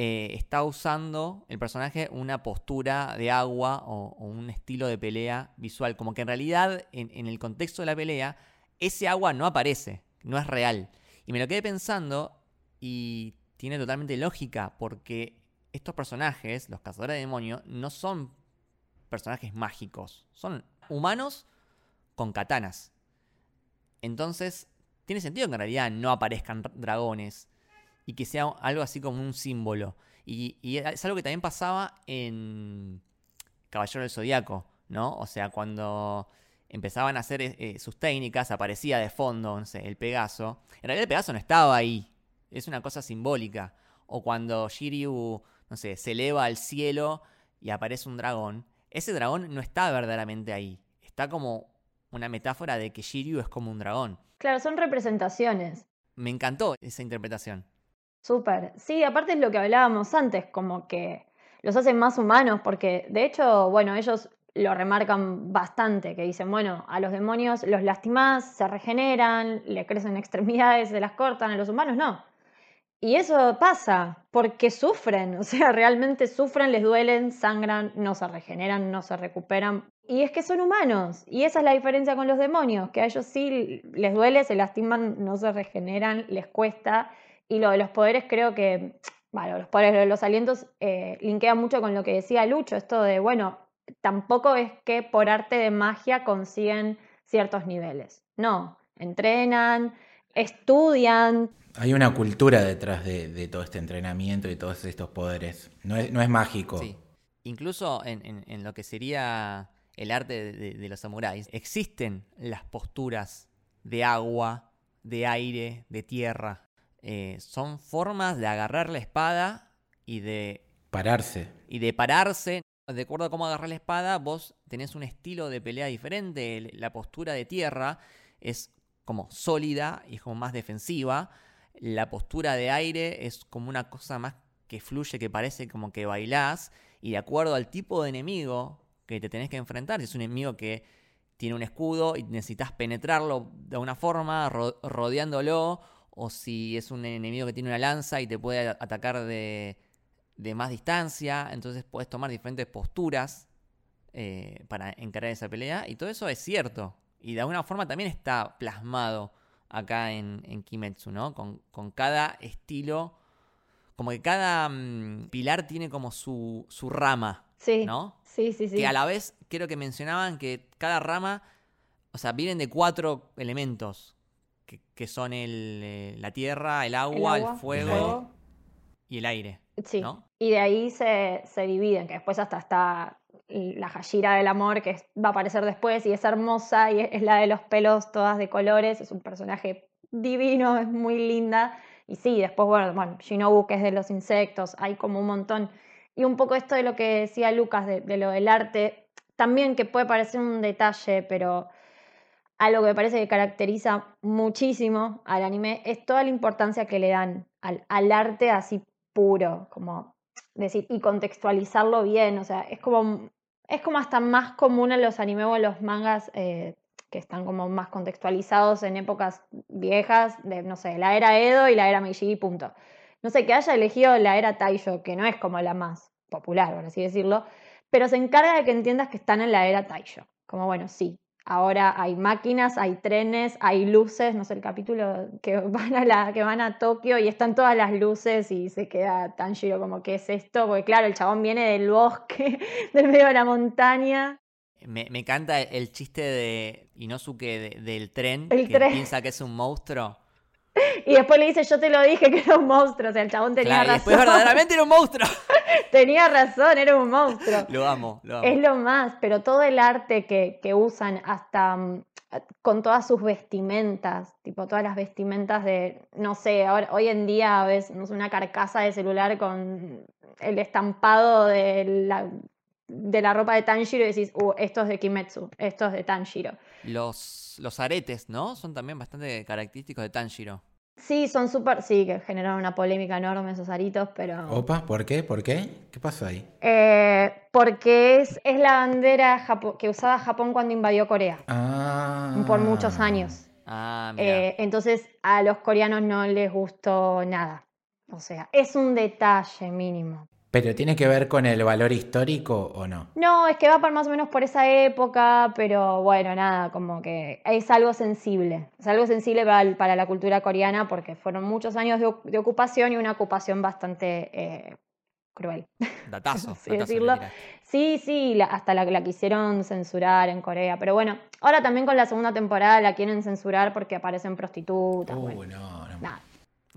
eh, está usando el personaje una postura de agua o, un estilo de pelea visual. Como que en realidad, en, el contexto de la pelea, ese agua no aparece, no es real. Y me lo quedé pensando y tiene totalmente lógica porque estos personajes, los cazadores de demonios, no son personajes mágicos, son humanos con katanas. Entonces, tiene sentido que en realidad no aparezcan dragones y que sea algo así como un símbolo. Y, es algo que también pasaba en Caballero del Zodíaco, ¿no? O sea, cuando empezaban a hacer eh, sus técnicas, aparecía de fondo, no sé, el Pegaso. En realidad el Pegaso no estaba ahí, es una cosa simbólica. O cuando Shiryu, no sé, se eleva al cielo y aparece un dragón, ese dragón no está verdaderamente ahí. Está como una metáfora de que Shiryu es como un dragón. Claro, son representaciones. Me encantó esa interpretación. Súper. Sí, aparte es lo que hablábamos antes, como que los hacen más humanos, porque de hecho, bueno, ellos lo remarcan bastante, que dicen, bueno, a los demonios los lastimás, se regeneran, le crecen *laughs* extremidades, se las cortan, a los humanos no. Y eso pasa porque sufren, o sea, realmente sufren, les duelen, sangran, no se regeneran, no se recuperan. Y es que son humanos, y esa es la diferencia con los demonios, que a ellos sí les duele, se lastiman, no se regeneran, les cuesta, y lo de los poderes creo que, bueno, los poderes, de los alientos, eh, linkea mucho con lo que decía Lucho, esto de, bueno, tampoco es que por arte de magia consiguen ciertos niveles. No, entrenan, estudian. Hay una cultura detrás de, todo este entrenamiento y todos estos poderes. No es, no es mágico. Sí. Incluso en, lo que sería el arte de, de los samuráis, existen las posturas de agua, de aire, de tierra. Eh, son formas de agarrar la espada y de... Pararse. Y de pararse. De acuerdo a cómo agarrar la espada, vos tenés un estilo de pelea diferente. La postura de tierra es como sólida y es como más defensiva. La postura de aire es como una cosa más que fluye, que parece como que bailás. Y de acuerdo al tipo de enemigo que te tenés que enfrentar, si es un enemigo que tiene un escudo y necesitas penetrarlo de alguna forma, rodeándolo, o si es un enemigo que tiene una lanza y te puede atacar de, más distancia, entonces puedes tomar diferentes posturas eh, para encarar esa pelea, y todo eso es cierto, y de alguna forma también está plasmado acá en, Kimetsu, ¿no? Con, cada estilo, como que cada mm, pilar tiene como su, su rama, sí, ¿no? Sí, sí, sí. Que a la vez creo que mencionaban que cada rama, o sea, vienen de cuatro elementos que, que son el, eh, la tierra, el agua, el, agua, fuego, fuego. y el aire. Sí. ¿no? Y de ahí se, se dividen, que después hasta está la Hashira del amor, que va a aparecer después y es hermosa y es, la de los pelos todas de colores, es un personaje divino, es muy linda. Y sí, después, bueno, bueno, Shinobu, que es de los insectos, hay como un montón. Y un poco esto de lo que decía Lucas, de, de lo del arte, también que puede parecer un detalle, pero algo que me parece que caracteriza muchísimo al anime es toda la importancia que le dan al, al arte así puro, como decir, y contextualizarlo bien, o sea, es como, es como hasta más común en los animes o en los mangas eh, que están como más contextualizados en épocas viejas, de, no sé, la era Edo y la era Meiji, punto. No sé, que haya elegido la era Taisho, que no es como la más popular, por así decirlo, pero se encarga de que entiendas que están en la era Taisho. Como bueno, sí, ahora hay máquinas, hay trenes, hay luces, no sé, el capítulo que *laughs* van a, la, que van a Tokio y están todas las luces y se queda Tanjiro como, ¿qué es esto? Porque claro, el chabón viene del bosque, *laughs* del medio de la montaña. Me, me encanta el, el chiste de Inosuke de- del tren, El que tren. piensa que es un monstruo. *laughs* Y después le dice, yo te lo dije que era un monstruo, o sea, el chabón tenía Claro, y después razón. verdaderamente era un monstruo. *laughs* tenía razón, era un monstruo. Lo amo, lo amo. Es lo más, pero todo el arte que, que usan hasta mm, con todas sus vestimentas, tipo todas las vestimentas de, no sé, ahora, hoy en día ves no sé, una carcasa de celular con el estampado de la, de la ropa de Tanjiro y decís, uh, esto es de Kimetsu, esto es de Tanjiro. Los, los aretes, ¿no? Son también bastante característicos de Tanjiro. Sí, son súper, sí, que generaron una polémica enorme esos aritos, pero... Opa, ¿por qué? ¿Por qué? ¿Qué pasó ahí? Eh, porque es, es la bandera japo- que usaba Japón cuando invadió Corea, Ah. por muchos años. Ah, mira. Eh, entonces a los coreanos no les gustó nada. O sea, es un detalle mínimo. ¿Pero tiene que ver con el valor histórico o no? No, es que va por más o menos por esa época, pero bueno, nada, como que es algo sensible. Es algo sensible para, el- para la cultura coreana porque fueron muchos años de, oc- de ocupación y una ocupación bastante eh, cruel. *laughs* datazo. así datazo decirlo. Sí, sí, la- hasta la, la quisieron censurar en Corea. Pero bueno, ahora también con la segunda temporada la quieren censurar porque aparecen prostitutas. Uh, bueno. no, no. Nada.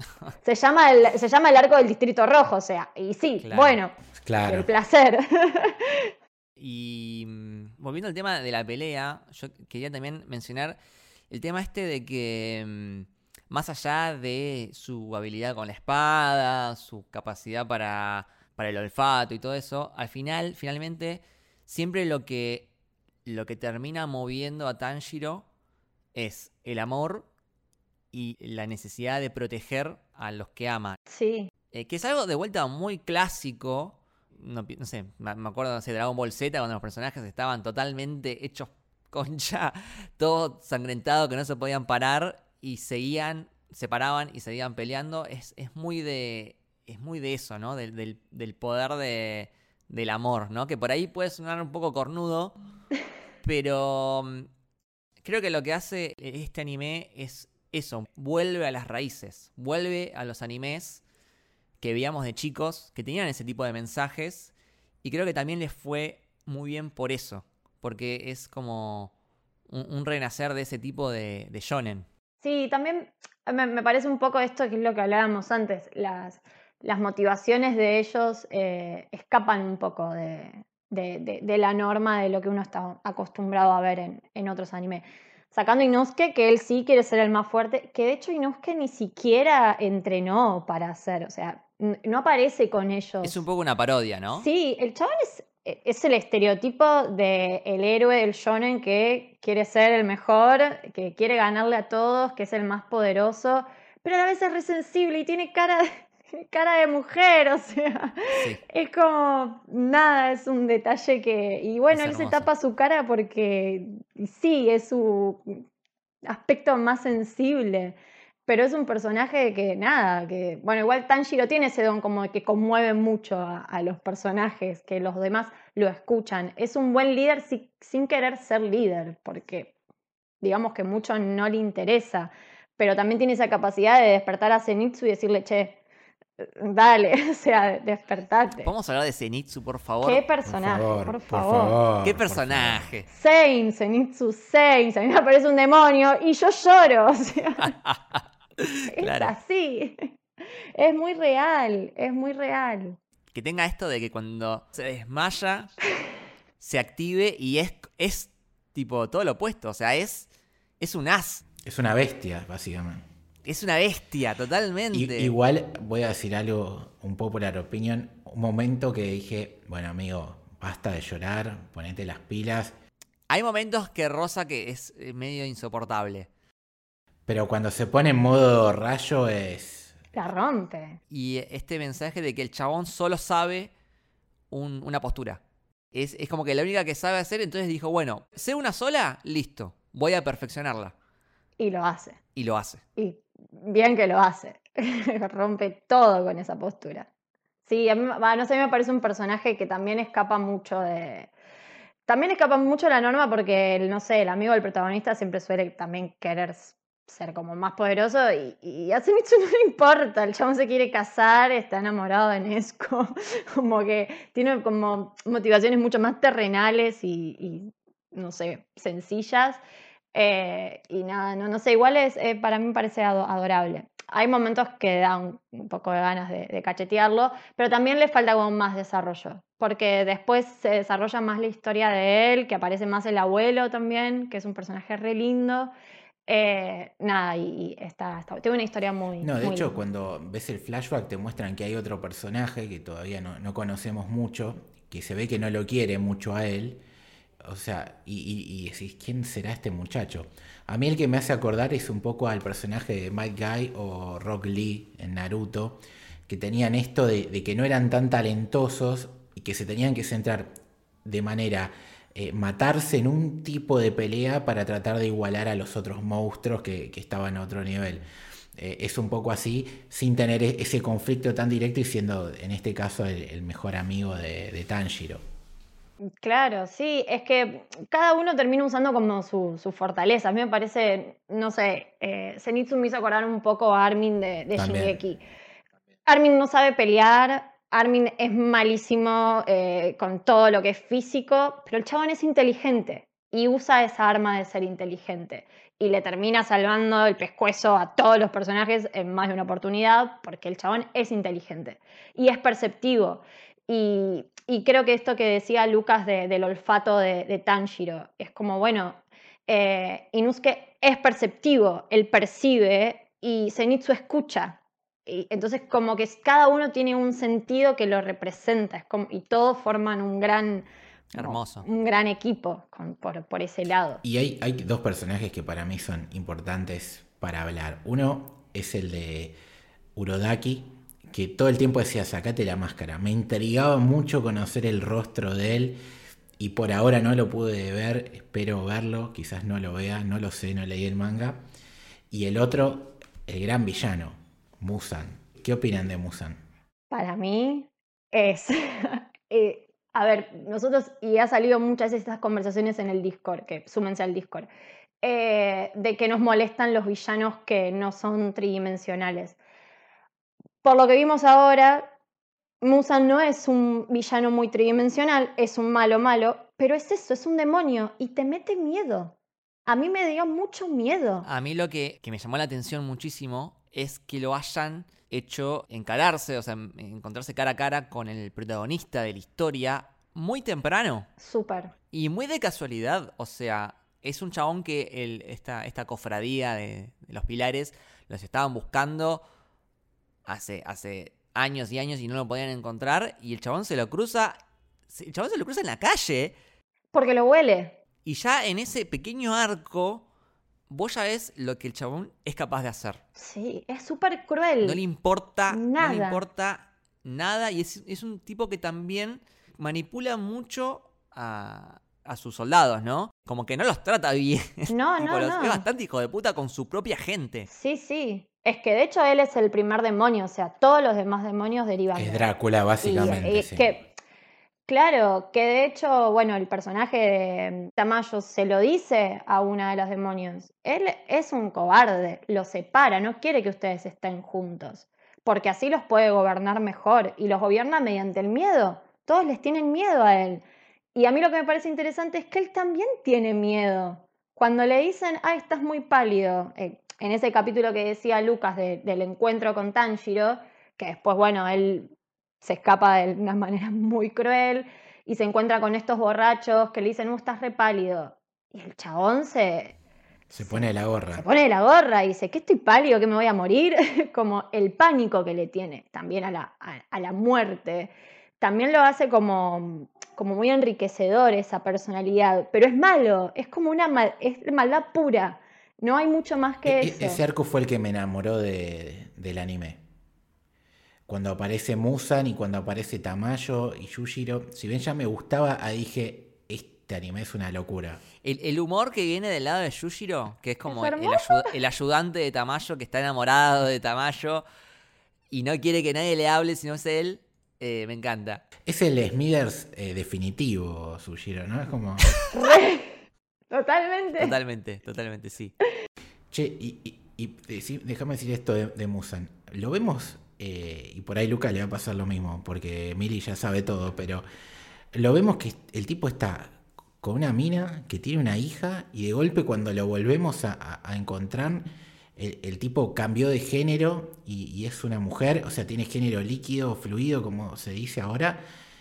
*laughs* Se llama, el, se llama el arco del distrito rojo, o sea, y sí, Claro. bueno, el Claro. placer. *laughs* Y mm, volviendo al tema de la pelea, yo quería también mencionar el tema este de que mm, más allá de su habilidad con la espada, su capacidad para, para el olfato y todo eso, al final, finalmente, siempre lo que, lo que termina moviendo a Tanjiro es el amor y la necesidad de proteger a los que ama. Sí, Eh, que es algo de vuelta muy clásico. No, no sé, me me acuerdo, no sé, Dragon Ball Z, cuando los personajes estaban totalmente hechos *laughs* concha, todo sangrentado, que no se podían parar y seguían, se paraban y seguían peleando. Es, es muy de. Es muy de eso, ¿no? Del, del- del poder de, del amor, ¿no? Que por ahí puede sonar un poco cornudo, *laughs* pero mm, creo que lo que hace este anime es eso, vuelve a las raíces, vuelve a los animes que veíamos de chicos, que tenían ese tipo de mensajes, y creo que también les fue muy bien por eso, porque es como un, renacer de ese tipo de, shonen. sí, también me, parece un poco esto que es lo que hablábamos antes, las, las motivaciones de ellos eh, escapan un poco de, de- de- de la norma de lo que uno está acostumbrado a ver en, en otros animes. Sacando a Inosuke, que él sí quiere ser el más fuerte, que de hecho Inosuke ni siquiera entrenó para hacer, o sea, no aparece con ellos. Es un poco una parodia, ¿no? Sí, el chabón es, es el estereotipo del héroe del shonen que quiere ser el mejor, que quiere ganarle a todos, que es el más poderoso, pero a la vez es re sensible y tiene cara de, *laughs* cara de mujer, o sea, Sí. es como nada, es un detalle que... Y bueno, él se tapa su cara porque sí, es su aspecto más sensible. Pero es un personaje que nada, que bueno, igual Tanjiro tiene ese don como que conmueve mucho a, a los personajes, que los demás lo escuchan. Es un buen líder si- sin querer ser líder, porque digamos que mucho no le interesa, pero también tiene esa capacidad de despertar a Zenitsu y decirle, che, dale, *laughs* o sea, despertate. ¿Podemos hablar de Zenitsu, por favor? Qué Por personaje, favor, por por favor. ¿Qué personaje? Saint, Zenitsu Saint, a mí me aparece un demonio y yo lloro, o sea, *laughs* es Claro. así. Es muy real, es muy real. Que tenga esto de que cuando se desmaya, *laughs* se active y es, es tipo todo lo opuesto. O sea, es, es un as. Es una bestia, básicamente. Es una bestia, totalmente. Igual voy a decir algo, un popular opinion. Un momento que dije, bueno, amigo, basta de llorar, ponete las pilas. Hay momentos que Rosa que es eh, medio insoportable. Pero cuando se pone en modo rayo es. La rompe. Y este mensaje de que el chabón solo sabe un- una postura. Es, es como que la única que sabe hacer, entonces dijo, bueno, sé una sola, listo, voy a perfeccionarla. Y lo hace. Y lo hace. Y bien que lo hace. *laughs* Rompe todo con esa postura. Sí, a mí, no a mí me parece un personaje que también escapa mucho de. También escapa mucho de la norma porque, no sé, el amigo del protagonista siempre suele también querer ser como más poderoso y, y a Zenitsu *laughs* no le importa. El chabón se quiere casar, está enamorado de Nesco. *laughs* Como que tiene como motivaciones mucho más terrenales y, no sé, sencillas. Eh, y nada, no, no sé, igual es, eh, para mí me parece ado- adorable. Hay momentos que dan un poco de ganas de, de cachetearlo, pero también le falta como más desarrollo, porque después se desarrolla más la historia de él, que aparece más el abuelo también, que es un personaje re lindo. Eh, nada, y, y está, está- tiene una historia muy... No, de muy hecho, linda. cuando ves el flashback te muestran que hay otro personaje que todavía no, no conocemos mucho, que se ve que no lo quiere mucho a él. O sea, y, y- decís, ¿quién será este muchacho? A mí el que me hace acordar es un poco al personaje de Might Guy o Rock Lee en Naruto, que tenían esto de, de que no eran tan talentosos y que se tenían que centrar de manera eh, matarse en un tipo de pelea para tratar de igualar a los otros monstruos que, que estaban a otro nivel. Eh, es un poco así, sin tener e- ese conflicto tan directo y siendo en este caso el, el mejor amigo de, de Tanjiro. Claro, sí, es que cada uno termina usando como su, su fortaleza. A mí me parece, no sé, eh, Zenitsu me hizo acordar un poco a Armin de, de. Shingeki. Armin no sabe pelear, Armin es malísimo eh, con todo lo que es físico, pero el chabón es inteligente y usa esa arma de ser inteligente. Y le termina salvando el pescuezo a todos los personajes en más de una oportunidad porque el chabón es inteligente y es perceptivo. Y, y creo que esto que decía Lucas de- del olfato de, de Tanjiro es como, bueno, eh, Inosuke es perceptivo, él percibe y Zenitsu escucha. Y entonces como que cada uno tiene un sentido que lo representa es como- y todos forman un gran, Hermoso. un gran equipo con- por, por ese lado. Y hay, hay dos personajes que para mí son importantes para hablar. Uno es el de Urodaki, que todo el tiempo decía, sacate la máscara. Me intrigaba mucho conocer el rostro de él y por ahora no lo pude ver, espero verlo, quizás no lo vea, no lo sé, no leí el manga. Y el otro, el gran villano, Musan. ¿Qué opinan de Musan? Para mí es, *laughs* eh, a ver, nosotros, y ha salido muchas de estas conversaciones en el Discord, que súmense al Discord, eh, de que nos molestan los villanos que no son tridimensionales. Por lo que vimos ahora, Musa no es un villano muy tridimensional, es un malo malo, pero es eso, es un demonio y te mete miedo. A mí me dio mucho miedo. A mí lo que, que me llamó la atención muchísimo es que lo hayan hecho encararse, o sea, en- encontrarse cara a cara con el protagonista de la historia muy temprano Súper. y muy de casualidad. O sea, es un chabón que el- esta, esta cofradía de, de los pilares los estaban buscando hace, hace años y años y no lo podían encontrar y el chabón se lo cruza, el chabón se lo cruza en la calle Porque lo huele. y ya en ese pequeño arco vos ya ves lo que el chabón es capaz de hacer. Sí, es súper cruel. No le importa, no le Nada. importa nada. Y es, es un tipo que también manipula mucho a, a sus soldados, ¿no? Como que no los trata bien. No, *laughs* no, los- no. Es bastante hijo de puta con su propia gente. Sí, sí. Es que de hecho él es el primer demonio, o sea, todos los demás demonios derivan de Es él. Drácula, Y, básicamente. eh, sí. que, claro, que de hecho, bueno, el personaje de Tamayo se lo dice a una de los demonios. Él es un cobarde, lo separa, no quiere que ustedes estén juntos. porque así los puede gobernar mejor y los gobierna mediante el miedo. Todos les tienen miedo a él. Y a mí lo que me parece interesante es que él también tiene miedo. Cuando le dicen, ah, estás muy pálido, eh, en ese capítulo que decía Lucas del encuentro con Tanjiro, que después, bueno, él se escapa de una *laughs* manera muy cruel y se encuentra con estos borrachos que le dicen, no, estás repálido. Y el chabón se... Se pone la gorra. Se pone la gorra y dice, ¿qué estoy pálido, que me voy a morir? *laughs* como el pánico que le tiene también a la, a la muerte. También lo hace como, como muy enriquecedor esa personalidad, pero es malo, es como una es maldad pura. No hay mucho más que e, e, eso. Ese arco fue el que me enamoró del anime. Cuando aparece Musan y cuando aparece Tamayo y Yushiro, si bien ya me gustaba, ahí dije, este anime es una locura. El, humor que viene del lado de Yushiro, que es como el, el, ayudante de Tamayo que está enamorado de Tamayo y no quiere que nadie le hable sino es él, eh, me encanta. Es el Smithers eh, definitivo, Yushiro, ¿no? Es como... *laughs* Totalmente. Totalmente, totalmente, sí. Che, y, déjame decir esto de, Musan. Lo vemos, eh, y por ahí Luca le va a pasar lo mismo, porque Mili ya sabe todo, pero lo vemos que el tipo está con una mina que tiene una hija y de golpe cuando lo volvemos a, encontrar, el, tipo cambió de género y, y, es una mujer, o sea, tiene género líquido, fluido, como se dice ahora.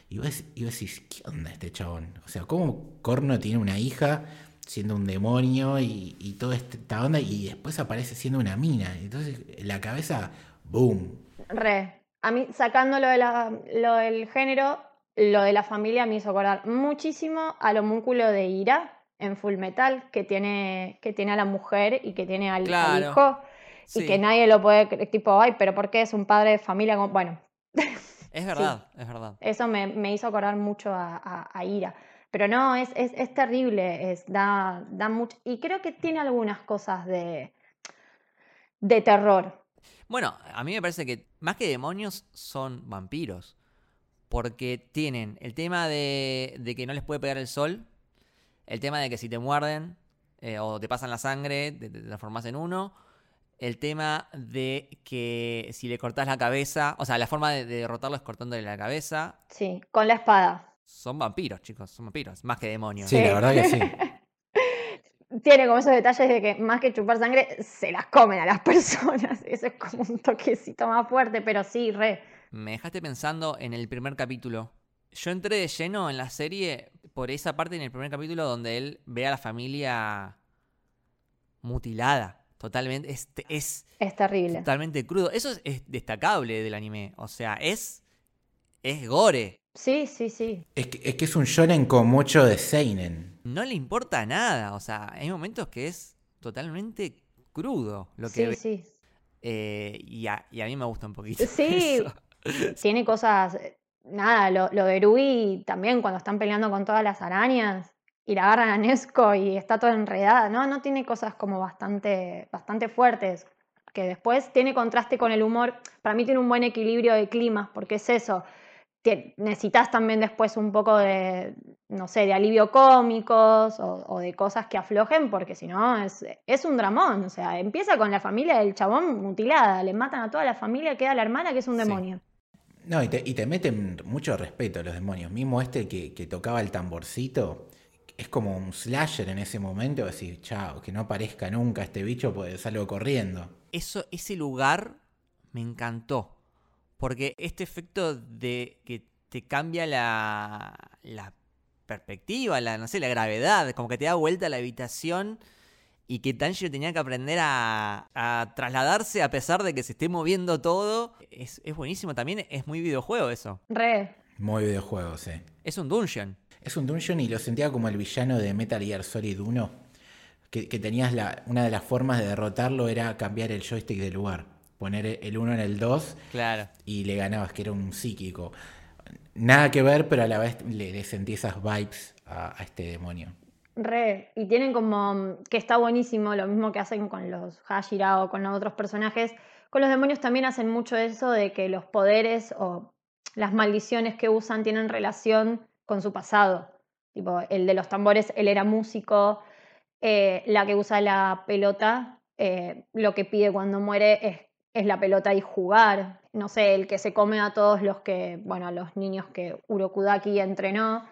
Y vos, y vos decís, ¿qué onda este chabón? O sea, ¿cómo Corno tiene una hija? Siendo un demonio y, y toda esta onda, y después aparece siendo una mina. Entonces, la cabeza, ¡boom! Re. A mí, sacando lo, de la, lo del género, lo de la familia me hizo acordar muchísimo al homúnculo de Ira en Full Metal, que tiene, que tiene a la mujer y que tiene al, hijo, y que nadie lo puede, tipo, ay, pero ¿por qué es un padre de familia? Bueno. Es *laughs* verdad, es verdad. Eso me, me, hizo acordar mucho a, a Ira. Pero no, es, es, terrible, es, da, da mucho. Y creo que tiene algunas cosas de, de terror. Bueno, a mí me parece que más que demonios son vampiros. Porque tienen el tema de, de que no les puede pegar el sol, el tema de que si te muerden eh, o te pasan la sangre, te, transformas en uno. El tema de que si le cortas la cabeza, o sea, la forma de, de derrotarlo es cortándole la cabeza. Sí, con la espada. Son vampiros, chicos, son vampiros, más que demonios. Sí, la verdad que sí. *laughs* Tiene como esos detalles de que más que chupar sangre, se las comen a las personas. *laughs* Eso es como un toquecito más fuerte, pero sí, re. Me dejaste pensando en el primer capítulo. Yo entré de lleno en la serie por esa parte en el primer capítulo donde él ve a la familia mutilada. Totalmente. Es, es, es terrible. Totalmente crudo. Eso es, destacable del anime. O sea, es. Es gore. Sí, sí, sí. Es que, es que es un shonen con mucho de seinen. No le importa nada, o sea, hay momentos que es totalmente crudo lo que Sí, sí. Eh, y, a, mí me gusta un poquito. Sí, tiene cosas. Nada, lo, lo, de Rui también cuando están peleando con todas las arañas y la agarran a Nesco y está toda enredada, ¿no? No tiene cosas como bastante, bastante fuertes. Que después tiene contraste con el humor. Para mí tiene un buen equilibrio de climas, porque es eso necesitas también después un poco de, no sé, de alivio cómicos o, de cosas que aflojen, porque si no es, es, un dramón. O sea, empieza con la familia del chabón mutilada, le matan a toda la familia, queda la hermana que es un demonio. No, y te, y te, meten mucho respeto a los demonios. Mismo este que, que, tocaba el tamborcito, es como un slasher en ese momento, decir, chao, que no aparezca nunca este bicho, pues salgo corriendo. Eso, ese lugar me encantó porque este efecto de que te cambia la, la perspectiva, la, no sé, la gravedad, como que te da vuelta a la habitación y que Tanjiro tenía que aprender a, trasladarse a pesar de que se esté moviendo todo. Es, buenísimo también, es muy videojuego eso. Re. Muy videojuego, sí. Es un dungeon. Es un dungeon y lo sentía como el villano de Metal Gear Solid 1. Que, que tenías la, una de las formas de derrotarlo era cambiar el joystick de lugar poner el 1 en el 2 claro. y le ganabas, que era un psíquico. Nada que ver, pero a la vez le, sentí esas vibes a, este demonio. Re, y tienen como que está buenísimo lo mismo que hacen con los Hashira o con los otros personajes. Con los demonios también hacen mucho eso de que los poderes o las maldiciones que usan tienen relación con su pasado. Tipo, el de los tambores, él era músico, eh, la que usa la pelota, eh, lo que pide cuando muere es es la pelota y jugar. no sé, el que se come a todos los que, bueno, a los niños que Urokudaki entrenó,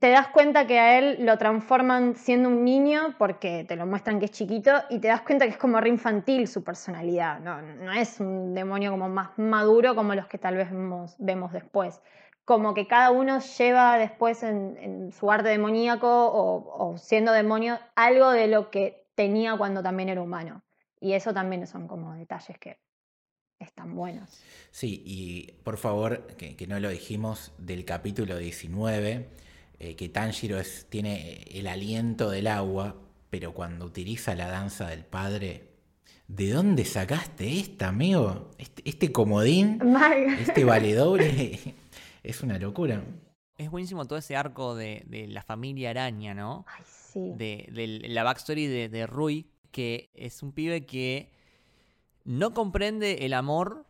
te das cuenta que a él lo transforman siendo un niño porque te lo muestran que es chiquito y te das cuenta que es como re infantil su personalidad, no, no es un demonio como más maduro como los que tal vez vemos, después. Como que cada uno lleva después en, su arte demoníaco o, o siendo demonio algo de lo que tenía cuando también era humano. Y eso también son como detalles que están buenos. Sí, y por favor, que, que no lo dijimos, del capítulo 19 eh, que Tanjiro es, tiene el aliento del agua, pero cuando utiliza la danza del padre, ¿de dónde sacaste esta, amigo? Este, este comodín, este valedor, *laughs* es una locura. Es buenísimo todo ese arco de, la familia araña, ¿no? Ay, sí. De, la backstory de, Rui, que es un pibe que no comprende el amor,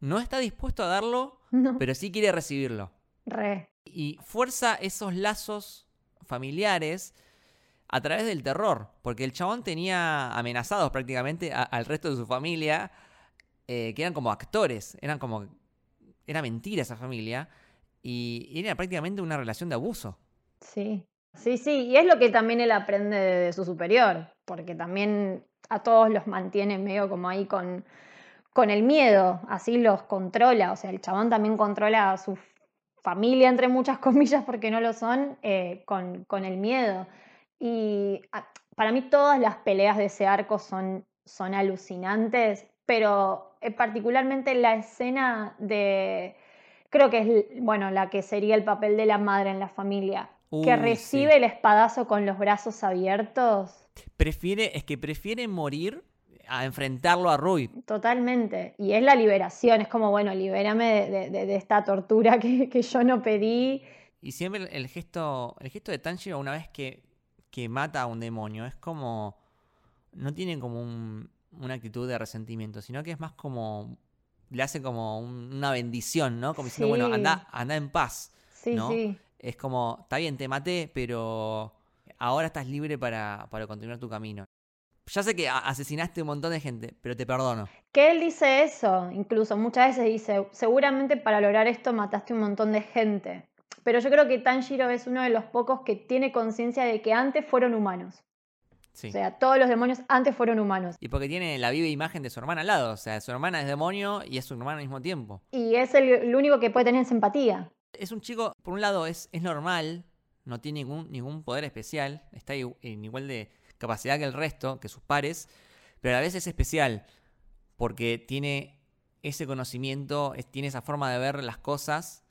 no está dispuesto a darlo, *laughs* pero sí quiere recibirlo. Re y fuerza esos lazos familiares a través del terror, porque el chabón tenía amenazados prácticamente al resto de su familia, eh, que eran como actores, eran como... Era mentira esa familia, y era prácticamente una relación de abuso. Sí, sí, sí, y es lo que también él aprende de su superior, porque también a todos los mantiene medio como ahí con, con el miedo, así los controla, o sea, el chabón también controla a sus familia, entre muchas *laughs* comillas, porque no lo son, eh, con, con, el miedo. Y ah, para mí todas las peleas de ese arco son, son alucinantes, pero eh, particularmente la escena de, creo que es, bueno, la que sería el papel de la madre en la familia, que recibe el espadazo con los brazos abiertos. Prefiere, es que prefiere morir a enfrentarlo a Rui. Totalmente. Y es la liberación, es como, bueno, libérame de, esta tortura *laughs* que, yo no pedí. Y siempre el gesto, el gesto de Tanjiro una vez que, que mata a un demonio es como, no tiene como una actitud de resentimiento, sino que es más como, le hace como una bendición, ¿no? Como diciendo, bueno, anda, anda en paz. Sí, sí. Es como, está bien, te maté, pero ahora estás libre para, para continuar tu camino ya sé que asesinaste un montón de gente, pero te perdono. Que él dice eso, incluso muchas veces dice, seguramente para lograr esto mataste un montón de gente. Pero yo creo que Tanjiro es uno de los pocos que tiene conciencia de que antes fueron humanos. Sí. O sea, todos los demonios antes fueron humanos. Y porque tiene la viva imagen de su hermana al lado. O sea, su hermana es demonio y es su hermana al mismo tiempo. Y es el, único que puede tener simpatía. Es un chico, por un lado, es, es normal, no tiene ningún, ningún poder especial, está en igual de, capacidad que el resto, que sus pares, pero a la vez es especial porque tiene ese conocimiento, tiene esa forma de ver las cosas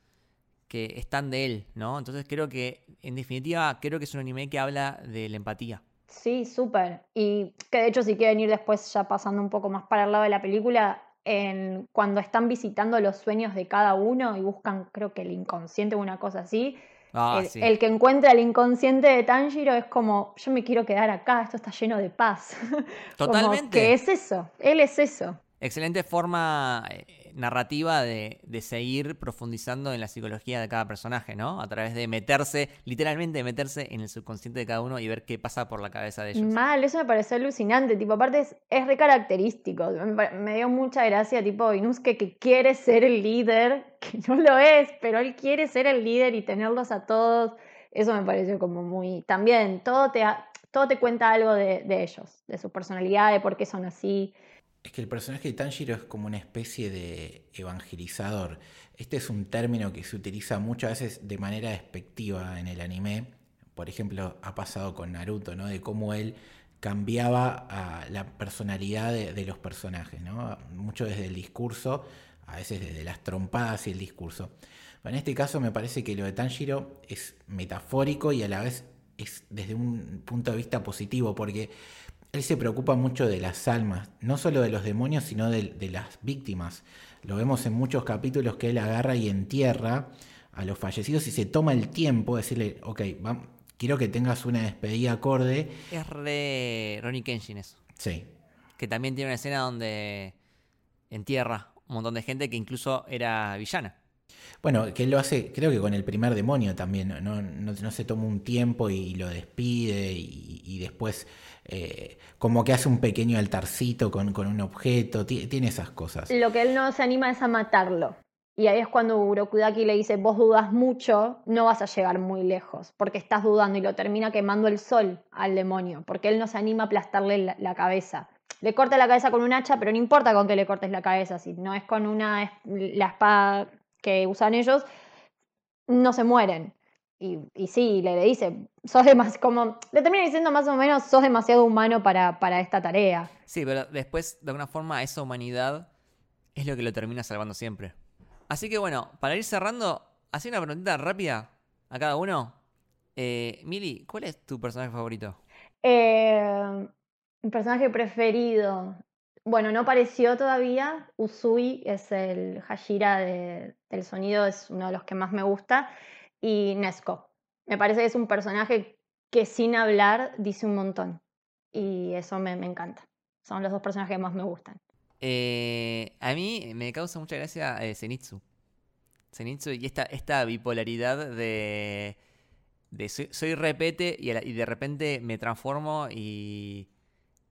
que están de él, ¿no? Entonces creo que, en definitiva, creo que es un anime que habla de la empatía. Sí, súper. Y que de hecho si quieren ir después ya pasando un poco más para el lado de la película, en, cuando están visitando los sueños de cada uno y buscan, creo que el inconsciente o una cosa así, Ah, el, que encuentra el inconsciente de Tanjiro es como, yo me quiero quedar acá, esto está lleno de paz. *laughs* Totalmente. que es eso, él es eso. Excelente forma eh, narrativa de, seguir profundizando en la psicología de cada personaje, ¿no? A través de meterse, literalmente meterse en el subconsciente de cada uno y ver qué pasa por la cabeza de ellos. Mal, eso me pareció alucinante, tipo, aparte es, es re característico, me, dio mucha gracia, tipo, Inusuke que quiere ser el líder, *laughs* que no lo es, pero él quiere ser el líder y tenerlos a todos, eso me pareció como muy, también, todo te, todo te cuenta algo de, de ellos, de su personalidad, de por qué son así. Es que el personaje de Tanjiro es como una especie de evangelizador. Este es un término que se utiliza muchas veces de manera despectiva en el anime. Por ejemplo, ha pasado con Naruto, ¿no? De cómo él cambiaba la personalidad de, los personajes, ¿no? Mucho desde el discurso, a veces desde las trompadas y el discurso. en este caso me parece que lo de Tanjiro es metafórico y a la vez es desde un punto de vista positivo, porque él se preocupa mucho de las almas, no solo de los demonios, sino de, las víctimas. Lo vemos en muchos capítulos que él agarra y entierra a los fallecidos y se toma el tiempo de decirle, ok, quiero que tengas una despedida acorde. Es re Ronnie Kenshin eso. Sí. Que también tiene una escena donde entierra un montón de gente que incluso era villana. Bueno, que lo hace, creo que con el primer demonio también, no, se toma un tiempo y lo despide y, después eh, como que hace un pequeño altarcito con, con un objeto, tiene esas cosas. Lo que él no se anima es a matarlo. Y ahí es cuando Urokudaki le dice, vos dudas mucho, no vas a llegar muy lejos, porque estás dudando y lo termina quemando el sol al demonio, porque él no se anima a aplastarle la, cabeza. Le corta la cabeza con un hacha, pero no importa con que le cortes la cabeza, si no es con una la espada que usan ellos, no se mueren. Y, y sí, le, dice, sos demasiado, como, le termina diciendo más o menos, sos demasiado humano para, para esta tarea. Sí, pero después, de alguna forma, esa humanidad es lo que lo termina salvando siempre. Así que bueno, para ir cerrando, así una preguntita rápida a cada uno. Eh, Mili, ¿cuál es tu personaje favorito? Eh, mi personaje preferido. Bueno, no apareció todavía. Usui es el Hashira del sonido, es uno de los que más me gusta. Y Nesco. Me parece que es un personaje que sin hablar dice un montón. Y eso me, encanta. Son los dos personajes que más me gustan. Eh, a mí me causa mucha gracia eh, Zenitsu. Zenitsu y esta, esta bipolaridad de, de soy, repete y, de repente me transformo y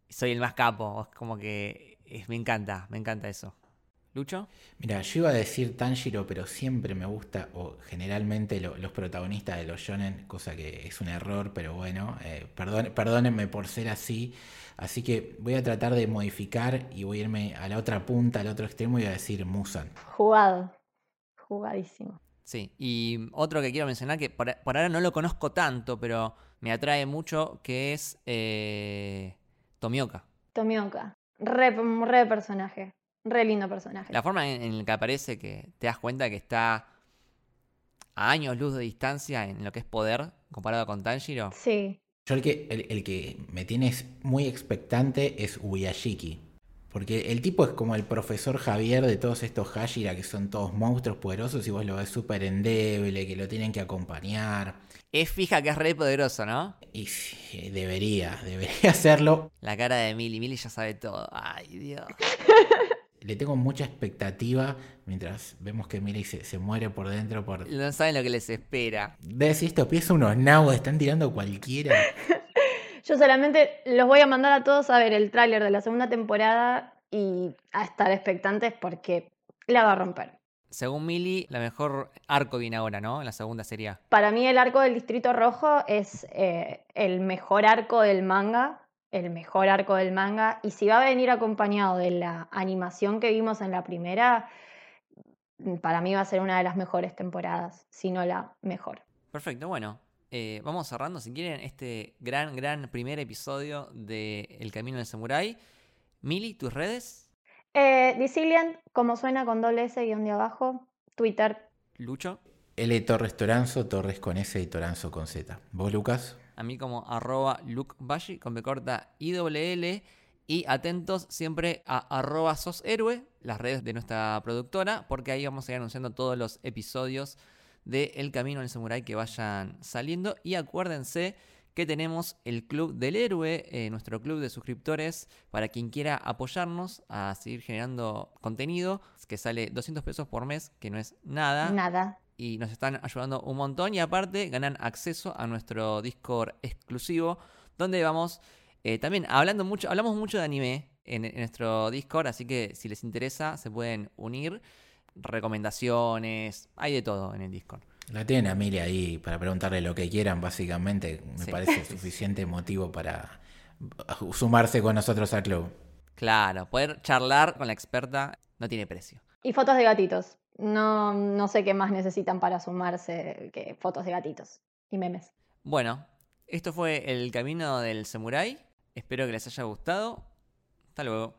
soy el más capo. como que me encanta, me encanta eso. ¿Lucho? Mira, yo iba a decir Tanjiro, pero siempre me gusta, o generalmente los protagonistas de los shonen, cosa que es un error, pero bueno, eh, perdónenme por ser así. Así que voy a tratar de modificar y voy a irme a la otra punta, al otro extremo y voy a decir Musan. Jugado. Jugadísimo. Sí, y otro que quiero mencionar que por, ahora no lo conozco tanto, pero me atrae mucho, que es eh, Tomioka. Tomioka. Re, re personaje. Re lindo personaje. La forma en, la que aparece, que te das cuenta que está a años luz de distancia en lo que es poder comparado con Tanjiro. Sí. Yo el que, el, que me tiene muy expectante es Uyashiki. Porque el tipo es como el profesor Javier de todos estos Hashira que son todos monstruos poderosos y vos lo ves súper endeble, que lo tienen que acompañar. Es fija que es re poderoso, ¿no? Y debería, debería *laughs* hacerlo. La cara de Milly, Milly ya sabe todo. Ay, Dios. *laughs* Le tengo mucha expectativa mientras vemos que Milly se, muere por dentro. Por... No saben lo que les espera. ¿Ves esto? Piensa unos nabos, están tirando cualquiera. *laughs* Yo solamente los voy a mandar a todos a ver el tráiler de la segunda temporada y a estar expectantes porque la va a romper. Según Milly, la mejor arco viene ahora, ¿no? En la segunda serie. Para mí el arco del Distrito Rojo es eh, el mejor arco del manga el mejor arco del manga y si va a venir acompañado de la animación que vimos en la primera, para mí va a ser una de las mejores temporadas, si no la mejor. Perfecto, bueno, eh, vamos cerrando si quieren este gran, gran primer episodio de El Camino del Samurai. Mili, ¿tus redes? Eh, como suena con doble S guion de abajo, Twitter. Lucho. L Torres Toranzo, Torres con S y Toranzo con Z. ¿Vos, Lucas? a mí como arroba lukebashi con B corta IWL. Y atentos siempre a arroba soshéroe, las redes de nuestra productora, porque ahí vamos a ir anunciando todos los episodios de El Camino del Samurai que vayan saliendo. Y acuérdense que tenemos el Club del Héroe, eh, nuestro club de suscriptores, para quien quiera apoyarnos a seguir generando contenido, que sale 200 pesos por mes, que no es nada. Nada y nos están ayudando un montón y aparte ganan acceso a nuestro Discord exclusivo donde vamos eh, también hablando mucho, hablamos mucho de anime en, nuestro Discord, así que si les interesa se pueden unir, recomendaciones, hay de todo en el Discord. La tienen a Mili ahí para preguntarle lo que quieran, básicamente, me parece *laughs* suficiente motivo para sumarse con nosotros al club. Claro, poder charlar con la experta no tiene precio. Y fotos de gatitos. No, no sé qué más necesitan para sumarse que fotos de gatitos y memes. Bueno, esto fue el camino del samurái. Espero que les haya gustado. Hasta luego.